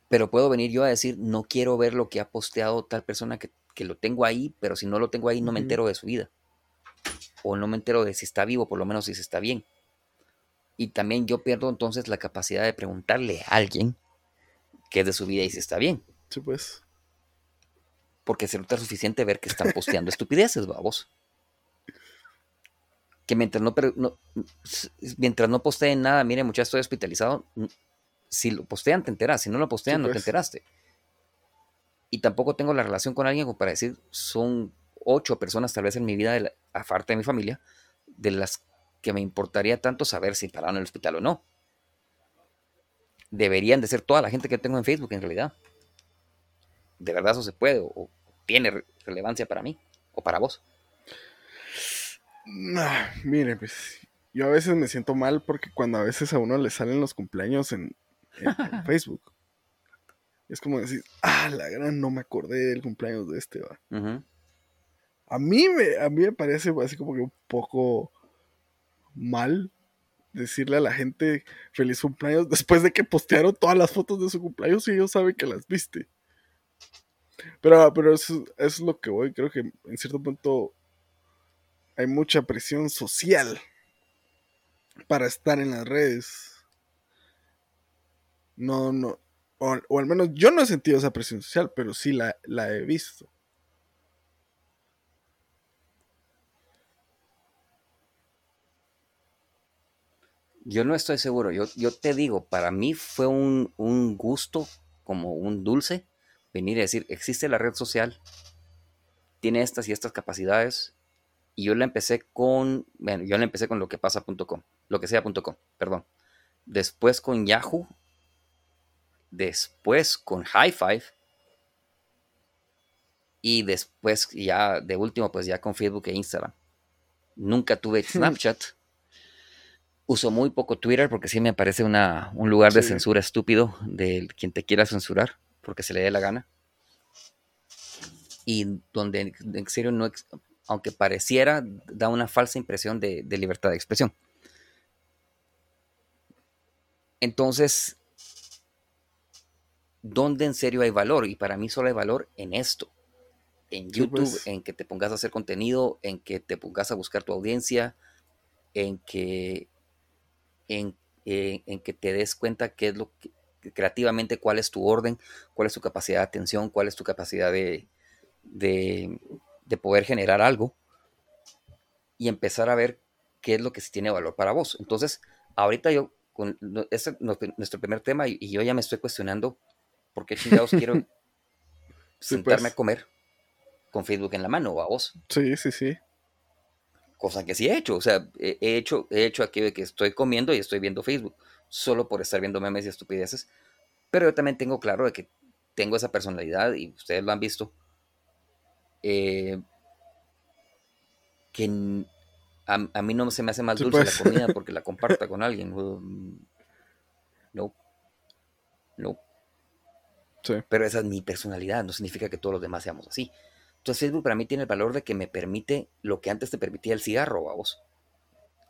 Pero puedo venir yo a decir, no quiero ver lo que ha posteado tal persona que que lo tengo ahí, pero si no lo tengo ahí no me entero de su vida. O no me entero de si está vivo, por lo menos si se está bien. Y también yo pierdo entonces la capacidad de preguntarle a alguien qué es de su vida y si está bien. Sí, pues. Porque se nota suficiente ver que están posteando estupideces, babos. Que mientras no, mientras no posteen nada, mire, muchachos, estoy hospitalizado. Si lo postean, te enteras. Si no lo postean, no te pues. enteraste y tampoco tengo la relación con alguien como para decir, son ocho personas tal vez en mi vida, de de mi familia, de las que me importaría tanto saber si pararon en el hospital o no. Deberían de ser toda la gente que tengo en Facebook en realidad. ¿De verdad eso se puede o, tiene relevancia para mí o para vos? mire, pues yo a veces me siento mal porque cuando a veces a uno le salen los cumpleaños en Facebook es como decir, ah, la gran, no me acordé del cumpleaños de este, va. A mí me, a mí me parece así como que un poco mal decirle a la gente feliz cumpleaños después de que postearon todas las fotos de su cumpleaños y ellos saben que las viste. Pero, pero eso, es lo que voy, creo que en cierto punto hay mucha presión social para estar en las redes. No, no. O, al menos yo no he sentido esa presión social, pero sí la, la he visto. Yo no estoy seguro. Yo, yo te digo, para mí fue un, un, gusto, como un dulce, venir a decir, existe la red social, tiene estas y estas capacidades, y yo la empecé con, bueno, yo la empecé con lo que pasa.com, lo que sea.com, perdón. Después con Yahoo, después con High Five, y después ya de último, pues ya con Facebook e Instagram. Nunca tuve Snapchat. Uso muy poco Twitter porque sí me parece una, un lugar de censura estúpido de quien te quiera censurar porque se le dé la gana. Y donde en serio no, aunque pareciera, da una falsa impresión de, libertad de expresión. Entonces, ¿dónde en serio hay valor? Y para mí solo hay valor en esto. En YouTube, pues. en que te pongas a hacer contenido, en que te pongas a buscar tu audiencia, en que, en, eh, que te des cuenta qué es lo que, creativamente, cuál es tu orden, cuál es tu capacidad de atención, cuál es tu capacidad de, de poder generar algo y empezar a ver qué es lo que sí tiene valor para vos. Entonces, ahorita yo, con este nuestro primer tema y, yo ya me estoy cuestionando por qué chingados quiero sentarme pues. a comer con Facebook en la mano o a vos. Sí, sí, sí. Cosa que sí he hecho, o sea, he hecho, he hecho aquí de que estoy comiendo y estoy viendo Facebook, solo por estar viendo memes y estupideces, pero yo también tengo claro de que tengo esa personalidad y ustedes lo han visto, eh, que a, mí no se me hace más dulce la pues. comida porque la comparta con alguien. No. No. Pero esa es mi personalidad, no significa que todos los demás seamos así. Entonces Facebook para mí tiene el valor de que me permite lo que antes te permitía el cigarro, a vos.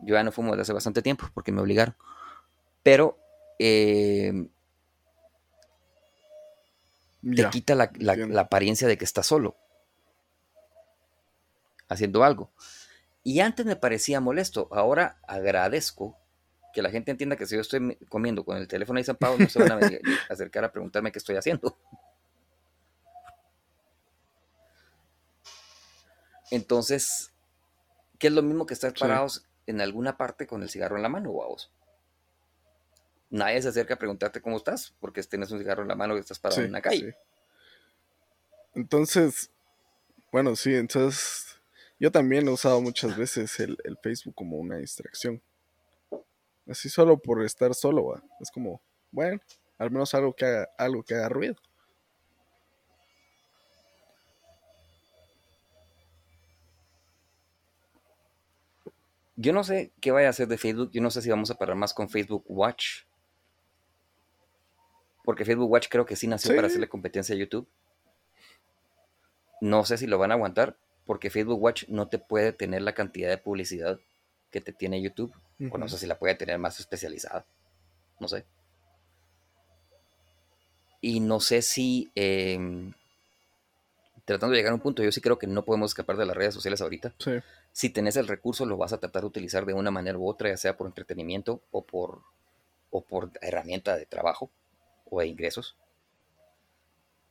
Yo ya no fumo desde hace bastante tiempo porque me obligaron. Pero eh, te quita la, apariencia de que estás solo haciendo algo. Y antes me parecía molesto, ahora agradezco que la gente entienda que si yo estoy comiendo con el teléfono ahí zampado, no se van a acercar a preguntarme qué estoy haciendo. Entonces, ¿qué es lo mismo que estar parados en alguna parte con el cigarro en la mano, vos? Nadie se acerca a preguntarte cómo estás, porque tienes un cigarro en la mano y estás parado en la calle. Entonces, bueno, sí, entonces yo también he usado muchas veces el, Facebook como una distracción. Así solo por estar solo, es como, bueno, al menos algo que haga, algo que haga ruido. Yo no sé qué vaya a hacer de Facebook. Yo no sé si vamos a parar más con Facebook Watch. Porque Facebook Watch creo que sí nació para hacerle competencia a YouTube. No sé si lo van a aguantar porque Facebook Watch no te puede tener la cantidad de publicidad que te tiene YouTube. O no sé si la puede tener más especializada. No sé. Y no sé si, em, tratando de llegar a un punto, yo sí creo que no podemos escapar de las redes sociales ahorita. Si tenés el recurso, lo vas a tratar de utilizar de una manera u otra, ya sea por entretenimiento o por, o por herramienta de trabajo o de ingresos.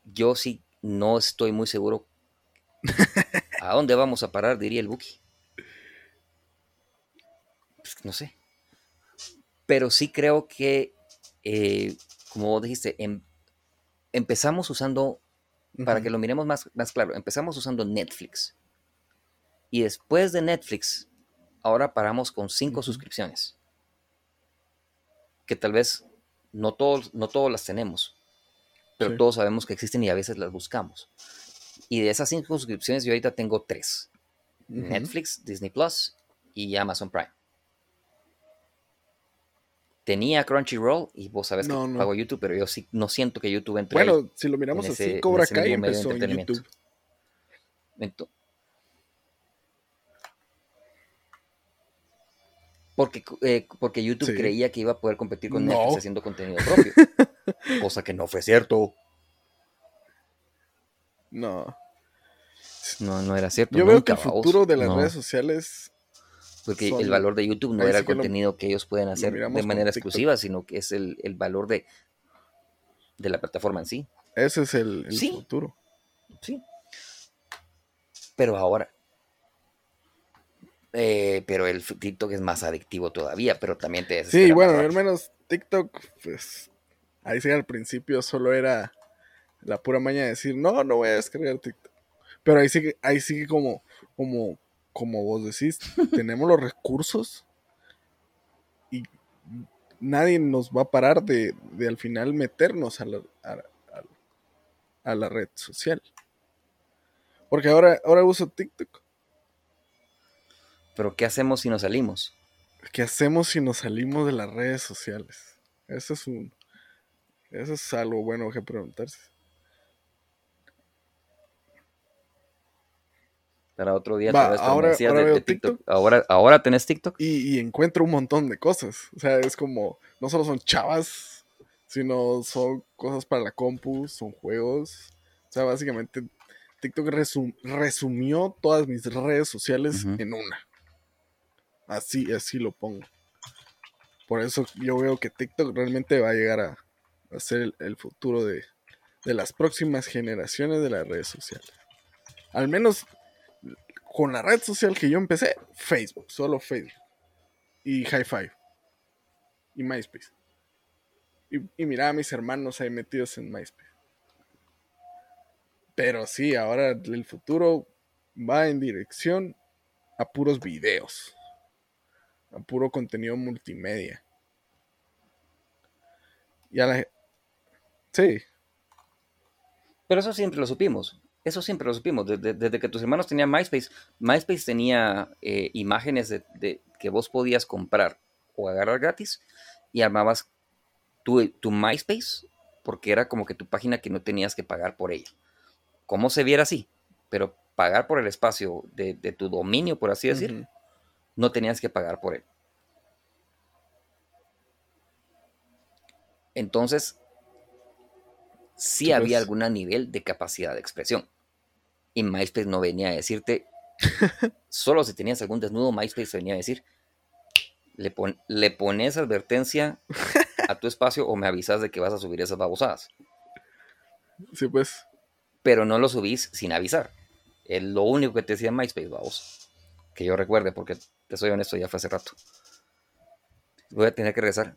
Yo sí no estoy muy seguro ¿A dónde vamos a parar? Diría el Buki. Pues, no sé. Pero sí creo que, eh, como vos dijiste, em, empezamos usando, para que lo miremos más, más claro, empezamos usando Netflix. Y después de Netflix, ahora paramos con cinco suscripciones. Que tal vez no todos, no todos las tenemos, pero todos sabemos que existen y a veces las buscamos. Y de esas cinco suscripciones yo ahorita tengo tres. Netflix, Disney Plus y Amazon Prime. Tenía Crunchyroll y vos sabes que pago YouTube, pero yo sí no siento que YouTube entre Bueno, si lo miramos así, Cobra Kai empezó en YouTube. porque, eh, porque YouTube creía que iba a poder competir con Netflix haciendo contenido propio. cosa que no fue cierto. No. No, no era cierto. Yo veo que el futuro de las redes sociales Porque el valor de YouTube no ahí era el lo- contenido que ellos pueden hacer de manera exclusiva, sino que es el, el valor de, de la plataforma en sí. Ese es el, el Sí. futuro. Sí. Pero ahora. eh, pero el TikTok es más adictivo todavía, pero también te Sí, bueno, al menos TikTok, pues ahí sí al principio solo era la pura maña de decir, no, no voy a descargar TikTok. Pero ahí sí que, ahí sí como, como, como vos decís, tenemos los recursos y nadie nos va a parar de, de al final meternos a la, a, a- a la red social. Porque ahora, ahora uso TikTok. Pero ¿qué hacemos si nos salimos? ¿Qué hacemos si nos salimos de las redes sociales? Eso es un. Eso es algo bueno que preguntarse. Para otro día Va, ahora- ahora de- veo de TikTok. TikTok. Ahora, ahora tenés TikTok. Y, y encuentro un montón de cosas. O sea, es como. No solo son chavas, sino son cosas para la compu, son juegos. O sea, básicamente TikTok resum- resumió todas mis redes sociales en una. Así, así lo pongo. Por eso yo veo que TikTok realmente va a llegar a, a ser el, el futuro de, de las próximas generaciones de las redes sociales. Al menos con la red social que yo empecé, Facebook, solo Facebook. Y High Five. Y MySpace. Y, y miraba a mis hermanos ahí metidos en MySpace. Pero sí, ahora el futuro va en dirección a puros videos. A puro contenido multimedia. Y a la... Sí, Pero eso siempre lo supimos. Eso siempre lo supimos. Desde, desde que tus hermanos tenían MySpace, MySpace tenía eh, imágenes de, de- que vos podías comprar o agarrar gratis y armabas tu, tu MySpace porque era como que tu página que no tenías que pagar por ella. Como se viera así, pero pagar por el espacio de, de tu dominio, por así decir, no tenías que pagar por él. Entonces, sí, había algún nivel de capacidad de expresión. Y MySpace no venía a decirte, solo si tenías algún desnudo, MySpace venía a decir, le, pon- le pones advertencia a tu espacio o me avisas de que vas a subir esas babosadas. Sí, pues. Pero no lo subís sin avisar. Es lo único que te decía MySpace, babos. Que yo recuerde, porque te soy honesto, ya fue hace rato. Voy a tener que regresar.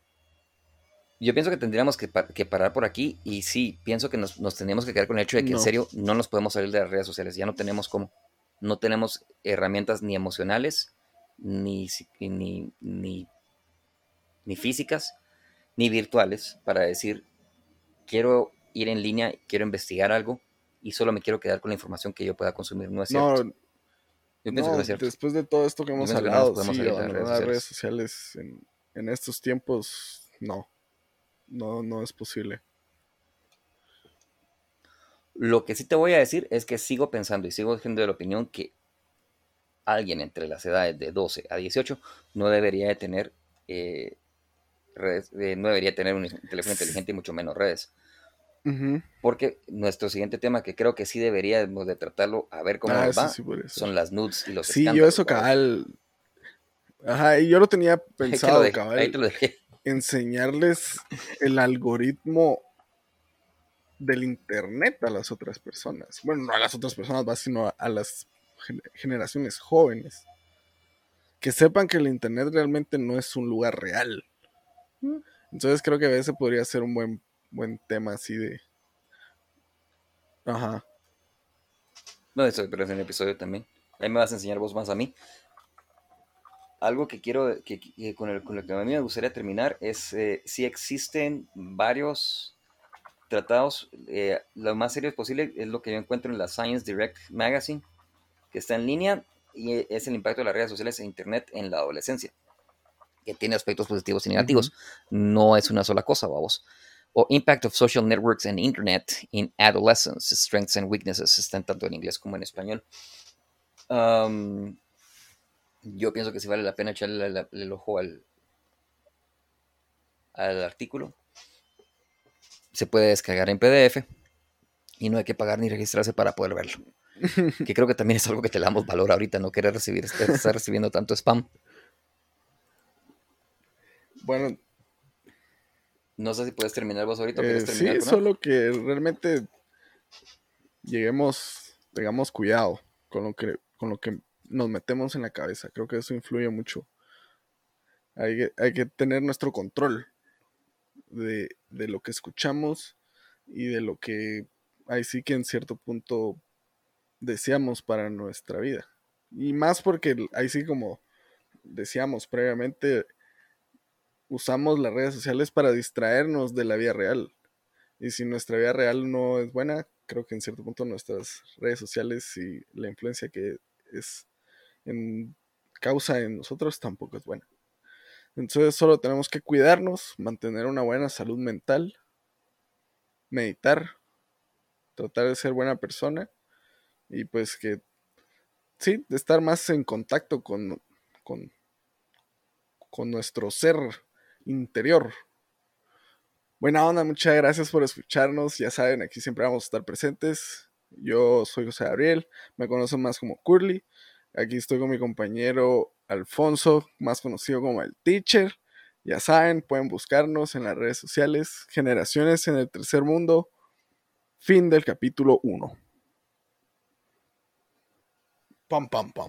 Yo pienso que tendríamos que, pa- que parar por aquí y sí, pienso que nos, nos tenemos que quedar con el hecho de que en serio no nos podemos salir de las redes sociales. Ya no tenemos cómo. No tenemos herramientas ni emocionales, ni, ni, ni, ni físicas, ni virtuales para decir, quiero ir en línea, quiero investigar algo y solo me quiero quedar con la información que yo pueda consumir. No es cierto. No, yo pienso no, que no es cierto. después de todo esto que hemos pienso que no hablado, sí, de las redes sociales en, en estos tiempos, no. No, no es posible. Lo que sí te voy a decir es que sigo pensando y sigo siendo de la opinión que alguien entre las edades de 12 a 18 no debería de tener eh, redes, eh, no debería tener un teléfono inteligente y mucho menos redes. Porque nuestro siguiente tema, que creo que sí deberíamos de tratarlo, a ver cómo Ah, nos va, sí son las nudes y los Sí, yo eso cabal. Ajá, y yo lo tenía lo pensado, dejé, cabal. ahí te lo dejé. Enseñarles el algoritmo del internet a las otras personas. Bueno, no a las otras personas, va, sino a, a las gen- generaciones jóvenes. Que sepan que el internet realmente no es un lugar real. Entonces creo que ese podría ser un buen, buen tema así de... Ajá. No, eso pero es en el episodio también. Ahí me vas a enseñar vos más a mí. Algo que quiero, que, que con, el- con lo que a mí me gustaría terminar es eh, si existen varios tratados, eh, lo más serio posible es lo que yo encuentro en la Science Direct Magazine, que está en línea y es el impacto de las redes sociales e Internet en la adolescencia, que tiene aspectos positivos y negativos. No es una sola cosa, vamos. O Impact of Social Networks and Internet in Adolescence, Strengths and Weaknesses, están tanto en inglés como en español. Am, yo pienso que sí vale la pena echarle la- el ojo al, al artículo. Se puede descargar en PDF y no hay que pagar ni registrarse para poder verlo. Que creo que también es algo que te le damos valor ahorita, no querer recibir, estar recibiendo tanto spam. Bueno. No sé si puedes terminar vos ahorita. Eh, sí, solo que realmente lleguemos, tengamos cuidado con lo que, con lo que nos metemos en la cabeza. Creo que eso influye mucho. Hay que, tener nuestro control de, de lo que escuchamos y de lo que ahí sí que en cierto punto deseamos para nuestra vida. Y más porque ahí sí como decíamos previamente, usamos las redes sociales para distraernos de la vida real. Y si nuestra vida real no es buena, creo que en cierto punto nuestras redes sociales y la influencia que es en causa en nosotros tampoco es buena. Entonces solo tenemos que cuidarnos, mantener una buena salud mental, meditar, tratar de ser buena persona y pues que sí, de estar más en contacto con, con, con nuestro ser interior. Buena onda, muchas gracias por escucharnos. Ya saben, aquí siempre vamos a estar presentes. Yo soy José Gabriel, me conocen más como Curly. Aquí estoy con mi compañero Alfonso, más conocido como el Teacher. Ya saben, pueden buscarnos en las redes sociales. Generaciones en el tercer mundo. Fin del capítulo 1. Pam, pam, pam.